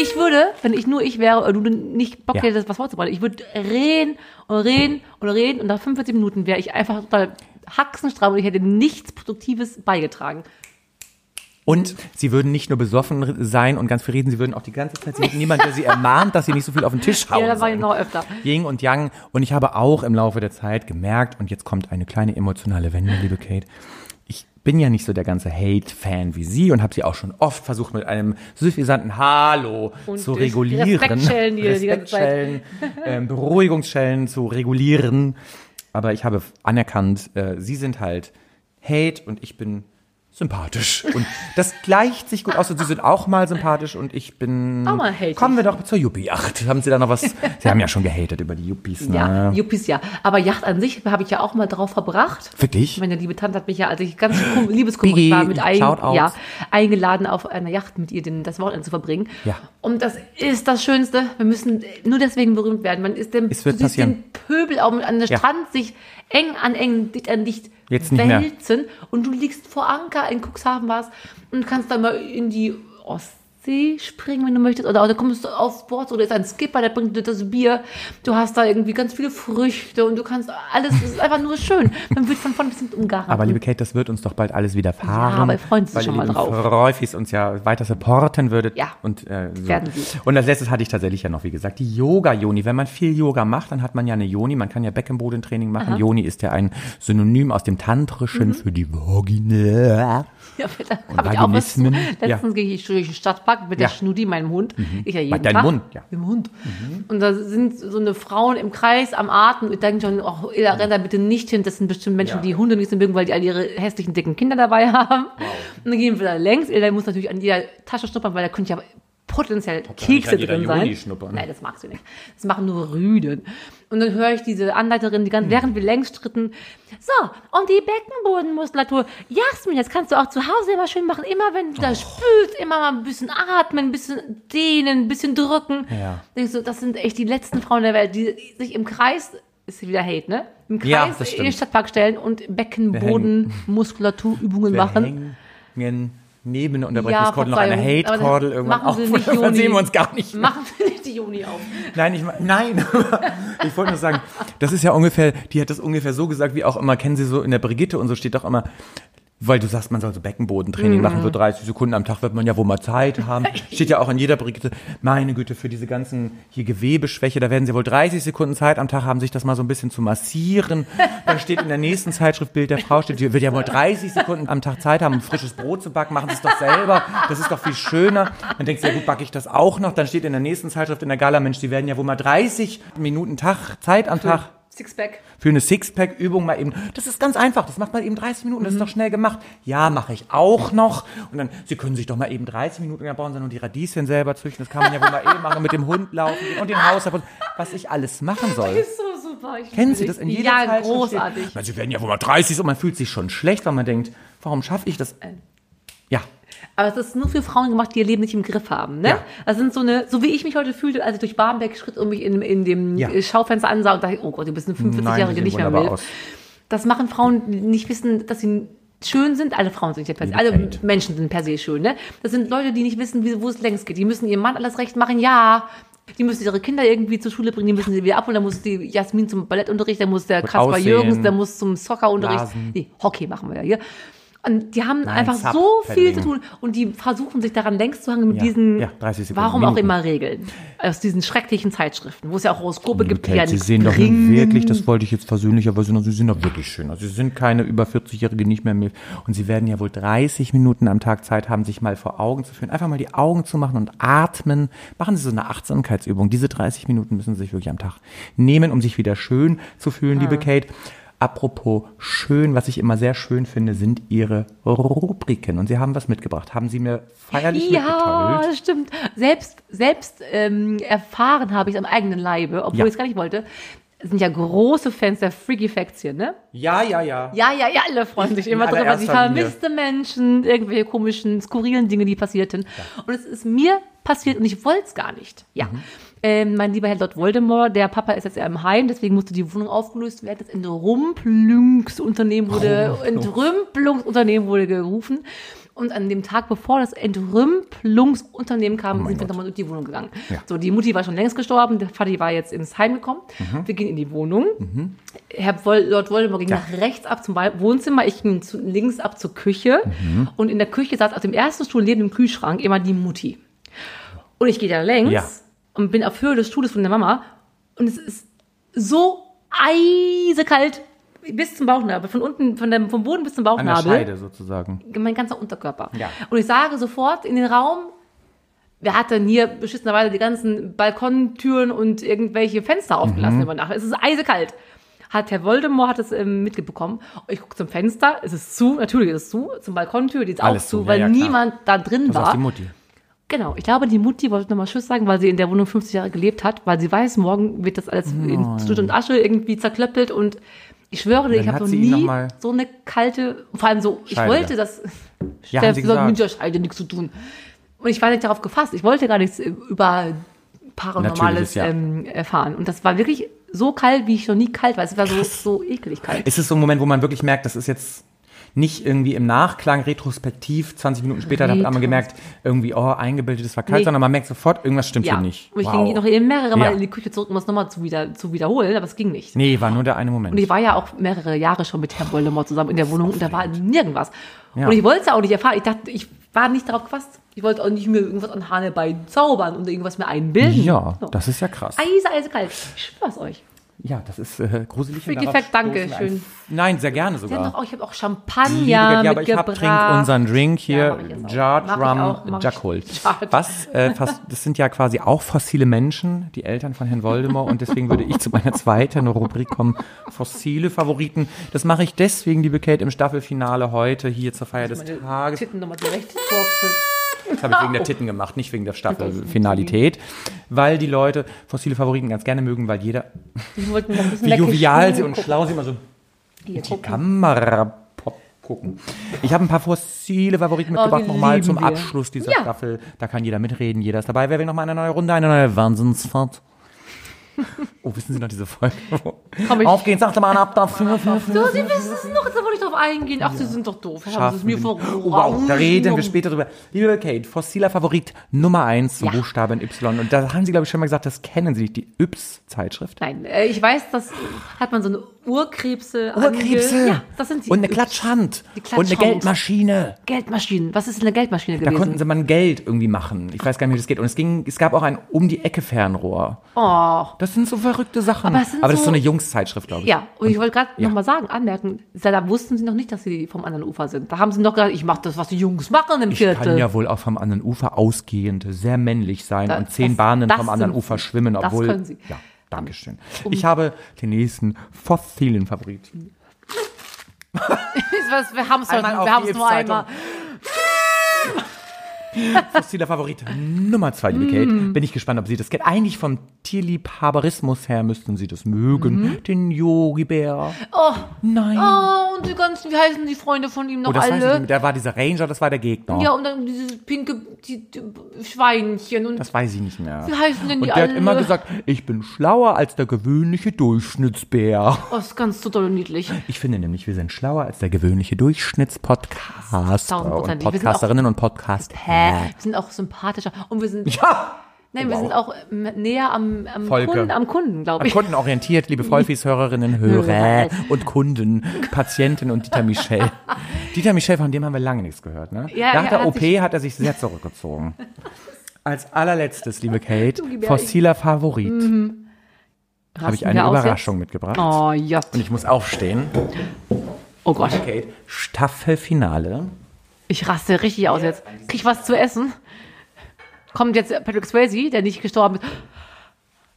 Speaker 3: Ich würde, wenn ich nur ich wäre, oder du nicht Bock
Speaker 1: Ja.
Speaker 3: hättest, was vorzubereiten, ich würde reden und reden und reden und nach 45 Minuten wäre ich einfach total haxenstramm und ich hätte nichts Produktives beigetragen.
Speaker 1: Und sie würden nicht nur besoffen sein und ganz viel reden, sie würden auch die ganze Zeit, sie hätten niemand, der sie ermahnt, dass sie nicht so viel auf den Tisch hauen
Speaker 3: Ja, das war noch öfter.
Speaker 1: Yin und Yang. Und ich habe auch im Laufe der Zeit gemerkt, und jetzt kommt eine kleine emotionale Wende, liebe Kate. Ich bin ja nicht so der ganze Hate-Fan wie Sie und habe sie auch schon oft versucht, mit einem suffisanten Hallo
Speaker 3: Und
Speaker 1: zu regulieren.
Speaker 3: Respektschellen, die die ganze Zeit-
Speaker 1: Respektschellen, ähm, Beruhigungsschellen zu regulieren. Aber ich habe anerkannt, äh, Sie sind halt Hate und ich bin sympathisch. Und das gleicht sich gut aus. Und Sie sind auch mal sympathisch und ich bin.
Speaker 3: Auch mal hatig.
Speaker 1: Kommen wir doch zur Yuppie-Yacht. Haben Sie da noch was? Sie haben ja schon gehatet über die Yuppies, ne?
Speaker 3: Ja, Yuppies ja. Aber Yacht an sich habe ich ja auch mal drauf verbracht.
Speaker 1: Wirklich?
Speaker 3: Meine liebe Tante hat mich ja, als ich ganz kum- liebeskummerig
Speaker 1: Biggie,
Speaker 3: war, mit ein, ja, eingeladen, auf einer Yacht mit ihr den, das Wochenende zu verbringen.
Speaker 1: Ja.
Speaker 3: Und das ist das Schönste. Wir müssen nur deswegen berühmt werden. Man ist dem,
Speaker 1: Es wird passieren.
Speaker 3: den Pöbel auch an der
Speaker 1: Ja.
Speaker 3: Strand sich eng an eng, dicht an dicht
Speaker 1: Jetzt nicht mehr.
Speaker 3: wälzen. Und du liegst vor Anker in Cuxhaven war's und kannst dann mal in die Ostsee springen, wenn du möchtest. Oder, oder kommst du aufs Board oder ist ein Skipper, der bringt dir das Bier. Du hast da irgendwie ganz viele Früchte und du kannst alles, es ist einfach nur schön. Man wird von vorn bis hinten umgarnt.
Speaker 1: Aber liebe Kate, das wird uns doch bald alles widerfahren.
Speaker 3: Ja, aber freuen Sie sich
Speaker 1: weil
Speaker 3: schon mal drauf.
Speaker 1: Freufis uns ja weiter supporten würdet.
Speaker 3: Ja.
Speaker 1: Und, äh, so.
Speaker 3: Werden Sie.
Speaker 1: Und als letztes hatte ich tatsächlich ja noch, wie gesagt, die Yoga-Joni. Wenn man viel Yoga macht, dann hat man ja eine Joni. Man kann ja Beckenbodentraining machen. Joni ist ja ein Synonym aus dem Tantrischen
Speaker 3: Mhm.
Speaker 1: für die Vagina.
Speaker 3: Ja, da habe ich auch was Letztens
Speaker 1: ja.
Speaker 3: gehe ich durch den Stadtpark mit
Speaker 1: Ja.
Speaker 3: der Schnudi, meinem Hund. Ich ja jeden
Speaker 1: Bei deinem
Speaker 3: Tag.
Speaker 1: Hund, ja.
Speaker 3: Mit dem Hund. Und da sind so eine Frauen im Kreis am Atmen. Ich denke schon, oh, Ella, renn da bitte nicht hin. Das sind bestimmt Menschen,
Speaker 1: Ja.
Speaker 3: die Hunde nicht so mögen, weil die all ihre hässlichen, dicken Kinder dabei haben. Und dann gehen wir da längs. Ella muss natürlich an jeder Tasche schnuppern, weil da könnte ja potenziell Kekse
Speaker 1: an jeder
Speaker 3: drin sein.
Speaker 1: Schnuppern.
Speaker 3: Nein, das magst du nicht. Das machen nur Rüden. Und dann höre ich diese Anleiterin, die ganz,
Speaker 1: Hm.
Speaker 3: während wir längs stritten, so, und die Beckenbodenmuskulatur. Jasmin, das kannst du auch zu Hause immer schön machen. Immer wenn du da spülst, immer mal ein bisschen atmen, ein bisschen dehnen, ein bisschen drücken.
Speaker 1: Ja.
Speaker 3: Du, das sind echt die letzten Frauen der Welt, die sich im Kreis, ist wieder Hate, ne? Im
Speaker 1: Ja,
Speaker 3: Kreis
Speaker 1: das
Speaker 3: in den. Stadtpark stellen und Beckenbodenmuskulaturübungen machen.
Speaker 1: Hängen neben eine
Speaker 3: Ja,
Speaker 1: Unterbrechungskordel noch eine Hate-Kordel irgendwann
Speaker 3: machen Sie
Speaker 1: auf.
Speaker 3: nicht,
Speaker 1: Dann
Speaker 3: Joni.
Speaker 1: sehen wir uns gar nicht mehr.
Speaker 3: Machen wir nicht die Juni auf.
Speaker 1: Nein, ich, nein. ich wollte nur sagen, das ist ja ungefähr, die hat das ungefähr so gesagt, wie auch immer, kennen Sie so in der Brigitte und so steht doch immer, weil du sagst, man soll so Beckenbodentraining
Speaker 3: Mhm.
Speaker 1: machen für 30 Sekunden am Tag, wird man ja wohl mal Zeit haben. Steht ja auch in jeder Brigitte, meine Güte, für diese ganzen hier Gewebeschwäche, da werden sie wohl 30 Sekunden Zeit am Tag haben, sich das mal so ein bisschen zu massieren. Dann steht in der nächsten Zeitschrift Bild der Frau, steht, die wird ja wohl 30 Sekunden am Tag Zeit haben, um frisches Brot zu backen, machen sie es doch selber. Das ist doch viel schöner. Dann denkst du, ja gut, backe ich das auch noch. Dann steht in der nächsten Zeitschrift in der Gala, Mensch, die werden ja wohl mal 30 Minuten Tag, Zeit am Tag
Speaker 3: Sixpack.
Speaker 1: für eine Sixpack-Übung mal eben. Das ist ganz einfach. Das macht man eben 30 Minuten. Das ist doch schnell gemacht. Ja, mache ich auch noch. Und dann, Sie können sich doch mal eben 30 Minuten, da brauchen Sie nur die Radieschen selber züchten. Das kann man ja wohl mal eben machen und mit dem Hund laufen und den Haushalt. Was ich alles machen soll.
Speaker 3: Ist so super. Ich
Speaker 1: Kennen Sie das in jeder
Speaker 3: Ja,
Speaker 1: Zeitschrift
Speaker 3: großartig.
Speaker 1: Sie werden ja wohl mal 30 und man fühlt sich schon schlecht, weil man denkt, warum schaffe ich das? Ja.
Speaker 3: Aber es ist nur für Frauen gemacht, die ihr Leben nicht im Griff haben. Ne?
Speaker 1: Ja.
Speaker 3: Das sind so eine, so wie ich mich heute fühlte, als ich durch Barmbek schritt und mich in, in dem
Speaker 1: Ja.
Speaker 3: äh, Schaufenster ansah und dachte, oh Gott, du bist eine 45-Jährige,
Speaker 1: sehen
Speaker 3: nicht mehr will.
Speaker 1: aus.
Speaker 3: Das machen Frauen, die nicht wissen, dass sie schön sind. Alle Frauen sind ja per se, alle. Menschen sind per se schön. Ne? Das sind Leute, die nicht wissen, wie, wo es längst geht. Die müssen ihrem Mann alles recht machen, ja. Die müssen ihre Kinder irgendwie zur Schule bringen, die müssen sie wieder abholen. Da muss die Jasmin zum Ballettunterricht, da muss der Kaspar. Jürgens, der muss zum Soccerunterricht.
Speaker 1: Blasen.
Speaker 3: Nee, Hockey machen wir ja hier. Und die haben
Speaker 1: Nein,
Speaker 3: einfach so viel zu tun und die versuchen sich daran längst zu hangen mit
Speaker 1: Ja,
Speaker 3: diesen,
Speaker 1: ja, 30 Sekunden,
Speaker 3: warum auch immer Regeln, aus diesen schrecklichen Zeitschriften, wo es ja auch Horoskope gibt, die ja
Speaker 1: Sie sehen doch wirklich, das wollte ich jetzt versöhnlicherweise noch, Sie sind doch wirklich schön. Also Sie sind keine über 40-Jährige, nicht mehr mit. Und Sie werden ja wohl 30 Minuten am Tag Zeit haben, sich mal vor Augen zu führen. Einfach mal die Augen zu machen und atmen. Machen Sie so eine Achtsamkeitsübung. Diese 30 Minuten müssen Sie sich wirklich am Tag nehmen, um sich wieder schön zu fühlen, liebe Kate. Apropos schön, was ich immer sehr schön finde, sind Ihre Rubriken. Und Sie haben was mitgebracht. Haben Sie mir feierlich
Speaker 3: Ja,
Speaker 1: mitgeteilt?
Speaker 3: das stimmt. Selbst, selbst ähm, erfahren habe ich es am eigenen Leibe, obwohl
Speaker 1: Ja.
Speaker 3: ich es gar nicht wollte. Sind ja große Fans der Freaky Facts hier, ne?
Speaker 1: Ja, ja, ja.
Speaker 3: Ja, ja, ja, alle freuen sich immer drüber.
Speaker 1: Linie.
Speaker 3: vermisste Menschen, irgendwelche komischen, skurrilen Dinge, die passierten. Und es ist mir passiert und ich wollte es gar nicht. Ja.
Speaker 1: Mhm.
Speaker 3: Ähm, mein lieber Herr Lord Voldemort, der Papa ist jetzt ja im Heim, deswegen musste die Wohnung aufgelöst werden. Das Entrümpelungsunternehmen wurde, Entrümpelungsunternehmen wurde gerufen. Und an dem Tag, bevor das Entrümpelungsunternehmen kam, sind wir nochmal durch die Wohnung gegangen.
Speaker 1: Ja.
Speaker 3: So, die Mutti war schon längst gestorben, der Vati war jetzt ins Heim gekommen. Wir gehen in die Wohnung. Herr Vol Lord Voldemort ging
Speaker 1: Ja.
Speaker 3: nach rechts ab zum Wohnzimmer, ich ging zu, links ab zur Küche. Und in der Küche saß auf dem ersten Stuhl neben dem Kühlschrank immer die Mutti. Und ich gehe da längs
Speaker 1: Ja.
Speaker 3: Und bin auf Höhe des Stuhles von der Mama. Und es ist so eisekalt bis zum Bauchnabel, von unten, von dem, vom Boden bis zum
Speaker 1: An der
Speaker 3: Bauchnabel
Speaker 1: Scheide sozusagen.
Speaker 3: mein ganzer Unterkörper.
Speaker 1: Ja.
Speaker 3: Und ich sage sofort in den Raum, wir hatten hier beschissenerweise die ganzen Balkontüren und irgendwelche Fenster
Speaker 1: Mhm.
Speaker 3: aufgelassen über Nacht. Es ist eisekalt. Hat Herr Voldemort hat es ähm, mitbekommen. Ich gucke zum Fenster, es ist zu, natürlich ist es zu, zum Balkontür, die ist
Speaker 1: Alles
Speaker 3: auch
Speaker 1: zu,
Speaker 3: zu,
Speaker 1: ja,
Speaker 3: weil
Speaker 1: ja,
Speaker 3: niemand da drin
Speaker 1: Das ist
Speaker 3: war.
Speaker 1: die Mutti.
Speaker 3: Genau, ich glaube, die Mutti wollte nochmal Tschüss sagen, weil sie in der Wohnung 50 Jahre gelebt hat, weil sie weiß, morgen wird das alles in Stutt und Asche irgendwie zerklöppelt und ich schwöre dir, ich habe noch
Speaker 1: noch
Speaker 3: nie
Speaker 1: mal-
Speaker 3: so eine kalte, vor allem so, ich
Speaker 1: Scheide.
Speaker 3: wollte das,
Speaker 1: Ja,
Speaker 3: das hat mit
Speaker 1: gesagt.
Speaker 3: der Scheide nichts zu tun. Und ich war nicht darauf gefasst, ich wollte gar nichts über Paranormales
Speaker 1: ja.
Speaker 3: ähm, erfahren. Und das war wirklich so kalt, wie ich noch nie kalt war. Es war so, so ekelig kalt.
Speaker 1: Ist es so ein Moment, wo man wirklich merkt, das ist jetzt nicht irgendwie im Nachklang, retrospektiv, 20 Minuten später, da hat man
Speaker 3: Retros-
Speaker 1: gemerkt, irgendwie, oh, eingebildet, es war kalt,
Speaker 3: Nee.
Speaker 1: sondern man merkt sofort, irgendwas stimmt
Speaker 3: Ja,
Speaker 1: hier nicht.
Speaker 3: und ich
Speaker 1: Wow.
Speaker 3: ging noch mehrere Mal
Speaker 1: Ja.
Speaker 3: in die Küche zurück, um das nochmal zu, wieder, zu wiederholen, aber es ging nicht.
Speaker 1: Nee, war nur der eine Moment.
Speaker 3: Und ich war ja auch mehrere Jahre schon mit Herrn Voldemort zusammen in der Wohnung und da war nirgendwas.
Speaker 1: Ja.
Speaker 3: Und ich wollte es ja auch nicht erfahren. Ich dachte, ich war nicht darauf gefasst. Ich wollte auch nicht mir irgendwas an Hanebein zaubern und irgendwas mir einbilden.
Speaker 1: ja,
Speaker 3: So.
Speaker 1: das ist ja krass.
Speaker 3: Eise, eisekalt. Ich schwör's euch.
Speaker 1: Ja, das ist äh, gruselig.
Speaker 3: Freaky Fact, danke, schön.
Speaker 1: ein- Nein, sehr gerne sogar.
Speaker 3: doch auch, ich habe auch Champagner
Speaker 1: ja, aber ich hab,
Speaker 3: mitgebracht.
Speaker 1: trink unseren Drink
Speaker 3: Ja,
Speaker 1: hier,
Speaker 3: auch.
Speaker 1: Jard Rum. Jackhold. Was, äh, fast, das sind ja quasi auch fossile Menschen, die Eltern von Herrn Voldemort und deswegen würde ich zu meiner zweiten Rubrik kommen, fossile Favoriten. Das mache ich deswegen, liebe Kate, im Staffelfinale heute hier zur Feier des Tages.
Speaker 3: Titten nochmal zurecht.
Speaker 1: Das habe ich wegen der Titten gemacht, nicht wegen der Staffelfinalität, weil die Leute fossile Favoriten ganz gerne mögen, weil jeder, wie jovial sie und
Speaker 3: gucken.
Speaker 1: schlau sie immer so
Speaker 3: Hier,
Speaker 1: die. Kamera pop gucken. Ich habe ein paar fossile Favoriten mitgebracht,
Speaker 3: Oh,
Speaker 1: nochmal zum
Speaker 3: wir.
Speaker 1: Abschluss dieser
Speaker 3: Ja.
Speaker 1: Staffel. Da kann jeder mitreden, jeder ist dabei. Wer will nochmal eine neue Runde, eine neue Wahnsinnsfahrt? Oh, wissen Sie noch diese Folge?
Speaker 3: Komm, ich-
Speaker 1: Auf geht's, achte mal ab dafür.
Speaker 3: So, Sie wissen es noch, jetzt wollte ich drauf eingehen. Ach, Sie sind doch doof. Haben Sie es mir
Speaker 1: nicht. oh, wow, da reden wir später drüber. Liebe Kate, fossiler Favorit Nummer eins zum
Speaker 3: Ja.
Speaker 1: Buchstaben Y. Und da haben Sie, glaube ich, schon mal gesagt, das kennen Sie nicht, die Yps-Zeitschrift.
Speaker 3: Nein, äh, ich weiß, das hat man so eine Urkrebse.
Speaker 1: Urkrebse.
Speaker 3: Ange ja, das sind die.
Speaker 1: Und eine. Klatschhand.
Speaker 3: Die
Speaker 1: Und eine
Speaker 3: Klatschhand.
Speaker 1: Geldmaschine.
Speaker 3: Geldmaschinen. Was ist eine Geldmaschine
Speaker 1: Da
Speaker 3: gewesen?
Speaker 1: konnten sie mal ein Geld irgendwie machen. Ich weiß gar nicht, wie das geht. Und es ging, es gab auch ein um die Ecke Fernrohr.
Speaker 3: oh.
Speaker 1: Das sind so verrückte Sachen.
Speaker 3: Aber es sind
Speaker 1: das ist
Speaker 3: so-
Speaker 1: so eine Jungszeitschrift, glaube ich.
Speaker 3: Ja, und ich wollte gerade
Speaker 1: Ja.
Speaker 3: noch mal sagen, anmerken, da da wussten sie noch nicht, dass sie vom anderen Ufer sind. Da haben sie noch gesagt, ich mache das, was die Jungs machen im
Speaker 1: Ich
Speaker 3: Viertel.
Speaker 1: kann ja wohl auch vom anderen Ufer ausgehend sehr männlich sein
Speaker 3: Da-
Speaker 1: und zehn
Speaker 3: das-
Speaker 1: Bahnen
Speaker 3: das
Speaker 1: vom anderen
Speaker 3: sind
Speaker 1: Ufer
Speaker 3: sie.
Speaker 1: schwimmen,
Speaker 3: Das
Speaker 1: obwohl.
Speaker 3: können sie.
Speaker 1: Ja, Dankeschön. Ich habe den nächsten fossilen Favorit.
Speaker 3: was, wir haben es nur einmal.
Speaker 1: Fossiler Favorit Nummer zwei, liebe Kate.
Speaker 3: Mm.
Speaker 1: Bin ich gespannt, ob Sie das kennen. Eigentlich vom Tierliebhaberismus her müssten Sie das mögen.
Speaker 3: Mhm.
Speaker 1: Den Yogi-Bär.
Speaker 3: Oh,
Speaker 1: Nein.
Speaker 3: oh, und die ganzen, wie heißen die Freunde von ihm noch
Speaker 1: oh, das
Speaker 3: alle?
Speaker 1: Der war dieser Ranger, das war der Gegner.
Speaker 3: Ja, und dann dieses pinke die, die Schweinchen und
Speaker 1: Das weiß ich nicht mehr.
Speaker 3: wie heißen denn
Speaker 1: Und
Speaker 3: die
Speaker 1: der
Speaker 3: alle?
Speaker 1: hat immer gesagt, ich bin schlauer als der gewöhnliche Durchschnittsbär.
Speaker 3: oh, das ist ganz total niedlich.
Speaker 1: Ich finde nämlich, wir sind schlauer als der gewöhnliche Durchschnittspodcaster und
Speaker 3: Tausendprozentig. Sind
Speaker 1: Podcasterinnen und Podcast.
Speaker 3: Hä? Wir sind auch sympathischer und wir sind,
Speaker 1: Ja!
Speaker 3: nein, wir
Speaker 1: Wow.
Speaker 3: sind auch ähm, näher am, am. Kunden, am Kunden, glaube
Speaker 1: Am
Speaker 3: ich.
Speaker 1: Kunden orientiert, liebe Vollfies, Hörerinnen, Hörer
Speaker 3: Hörer.
Speaker 1: und Kunden, Patienten und Dieter Michel. Dieter Michel, von dem haben wir lange nichts gehört, ne?
Speaker 3: Ja,
Speaker 1: Nach
Speaker 3: er
Speaker 1: der
Speaker 3: hat
Speaker 1: OP hat er sich sehr zurückgezogen. Als allerletztes, liebe Kate, fossiler Favorit, habe
Speaker 3: Rasten
Speaker 1: ich eine
Speaker 3: wir
Speaker 1: Überraschung mitgebracht.
Speaker 3: Jetzt? Oh, ja.
Speaker 1: Und ich muss aufstehen.
Speaker 3: Oh Gott.
Speaker 1: Kate, Staffelfinale.
Speaker 3: Ich raste richtig aus jetzt. Krieg ich was zu essen? Kommt jetzt Patrick Swayze, der nicht gestorben ist.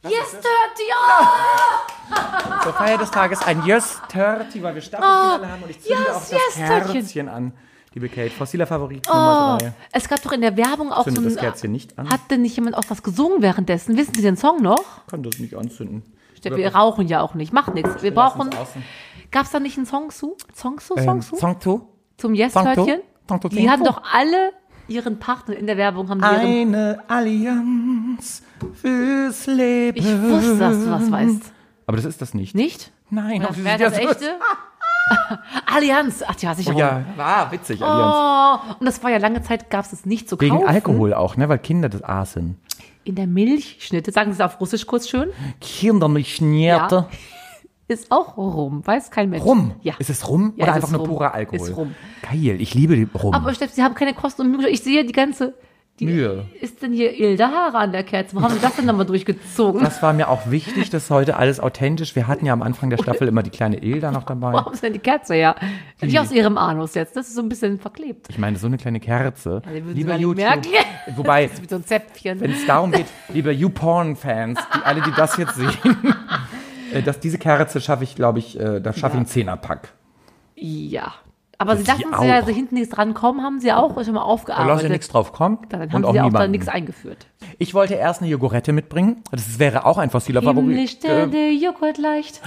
Speaker 3: Yes, 30! Oh!
Speaker 1: Zur Feier des Tages ein Yes 30, weil wir Staffelfinale haben und ich zünde
Speaker 3: Ah, yes,
Speaker 1: auch das
Speaker 3: yes, Törtchen.
Speaker 1: Kerzchen an. Liebe Kate, fossiler Favorit
Speaker 3: Oh,
Speaker 1: Nummer 3.
Speaker 3: es gab doch in der Werbung auch
Speaker 1: Zündet
Speaker 3: so
Speaker 1: das
Speaker 3: ein.
Speaker 1: Kerzchen nicht an.
Speaker 3: Hat denn nicht jemand auch was gesungen währenddessen? Wissen Sie den Song noch?
Speaker 1: Kann das nicht anzünden.
Speaker 3: Wir rauchen ja auch nicht. Macht nichts. Wir brauchen. Gab es da nicht einen Song zu? Song zu?
Speaker 1: Ähm,
Speaker 3: Song zu?
Speaker 1: Song to?
Speaker 3: Zum
Speaker 1: Song
Speaker 3: Die
Speaker 1: to.
Speaker 3: doch alle ihren Partner in der Werbung, haben.
Speaker 1: Eine Allianz fürs Leben.
Speaker 3: Ich wusste, dass du das weißt.
Speaker 1: Aber das ist das nicht.
Speaker 3: Nicht?
Speaker 1: Nein,
Speaker 3: wer
Speaker 1: sind
Speaker 3: das
Speaker 1: ja so-
Speaker 3: echte? Allianz. Ach ja, sicher.
Speaker 1: Oh ja, war witzig, Allianz.
Speaker 3: Oh, und das war ja lange Zeit, gab es das nicht zu
Speaker 1: Wegen
Speaker 3: kaufen.
Speaker 1: Alkohol auch, ne? Weil Kinder das aßen.
Speaker 3: In der Milchschnitte, sagen Sie es auf Russisch kurz schön,
Speaker 1: Kinder mich schnierte.
Speaker 3: Ist auch Rum. Weiß kein Mensch.
Speaker 1: Rum.
Speaker 3: Ja.
Speaker 1: Ist es Rum
Speaker 3: Ja,
Speaker 1: oder einfach
Speaker 3: ist
Speaker 1: nur purer Alkohol?
Speaker 3: Ist Rum.
Speaker 1: Geil, ich liebe die Rum.
Speaker 3: Aber Steff, Sie haben keine Kosten und Mühe. Ich sehe die ganze. Die,
Speaker 1: Mühe.
Speaker 3: Ist denn hier Ilda Haare an der Kerze? Wo haben Sie das denn nochmal durchgezogen?
Speaker 1: Das war mir auch wichtig, dass heute alles authentisch. Wir hatten ja am Anfang der Staffel immer die kleine Ilda noch dabei.
Speaker 3: haben Sie denn die Kerze her? Nicht aus Ihrem Anus jetzt. Das ist so ein bisschen verklebt.
Speaker 1: Ich meine, so eine kleine Kerze.
Speaker 3: die Sie
Speaker 1: Lieber YouTube.
Speaker 3: merken.
Speaker 1: Wobei,
Speaker 3: so
Speaker 1: wenn es darum geht, liebe YouPorn-Fans, die alle, die das jetzt sehen, dass diese Kerze schaffe ich, glaube ich, äh, da schaffe ich einen Zehnerpack.
Speaker 3: Ja. Aber Sie dachten, Sie ja,
Speaker 1: auch.
Speaker 3: Sie hinten nichts drankommen, haben Sie auch schon mal
Speaker 1: Da
Speaker 3: aufgearbeitet.
Speaker 1: lasse ich nichts drauf kommen.
Speaker 3: Dann
Speaker 1: und
Speaker 3: haben
Speaker 1: auch
Speaker 3: Sie auch da
Speaker 1: niemanden.
Speaker 3: nichts eingeführt.
Speaker 1: Ich wollte erst eine Jogurette mitbringen. Das wäre auch ein fossiler Favorit.
Speaker 3: Himmlisch
Speaker 1: Äh,
Speaker 3: der Joghurt leicht.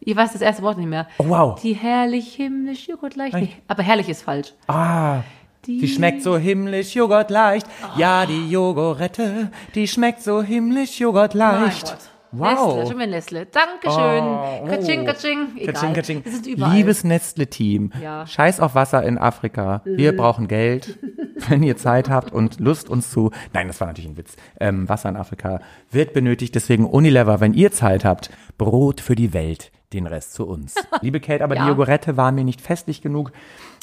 Speaker 3: Ich weiß das erste Wort nicht mehr.
Speaker 1: oh, wow.
Speaker 3: Die herrlich himmlisch Joghurt leicht. Nee, aber herrlich ist falsch.
Speaker 1: Ah, die schmeckt so himmlisch Joghurt leicht.
Speaker 3: Oh.
Speaker 1: Ja, die Jogurette, die schmeckt so himmlisch Joghurt leicht. Wow.
Speaker 3: Nestle, schon wieder Nestle. Dankeschön.
Speaker 1: Oh, oh.
Speaker 3: Katsching, katsching. Egal.
Speaker 1: Katsching, katsching.
Speaker 3: Wir sind überall.
Speaker 1: Liebes Nestle-Team,
Speaker 3: Ja.
Speaker 1: scheiß auf Wasser in Afrika. Wir brauchen Geld. Wenn ihr Zeit habt und Lust uns zu, nein, das war natürlich ein Witz. Ähm, Wasser in Afrika wird benötigt, deswegen Unilever, wenn ihr Zeit habt, Brot für die Welt, den Rest zu uns. Liebe Kate, aber
Speaker 3: Ja.
Speaker 1: die Jogurette war mir nicht festlich genug.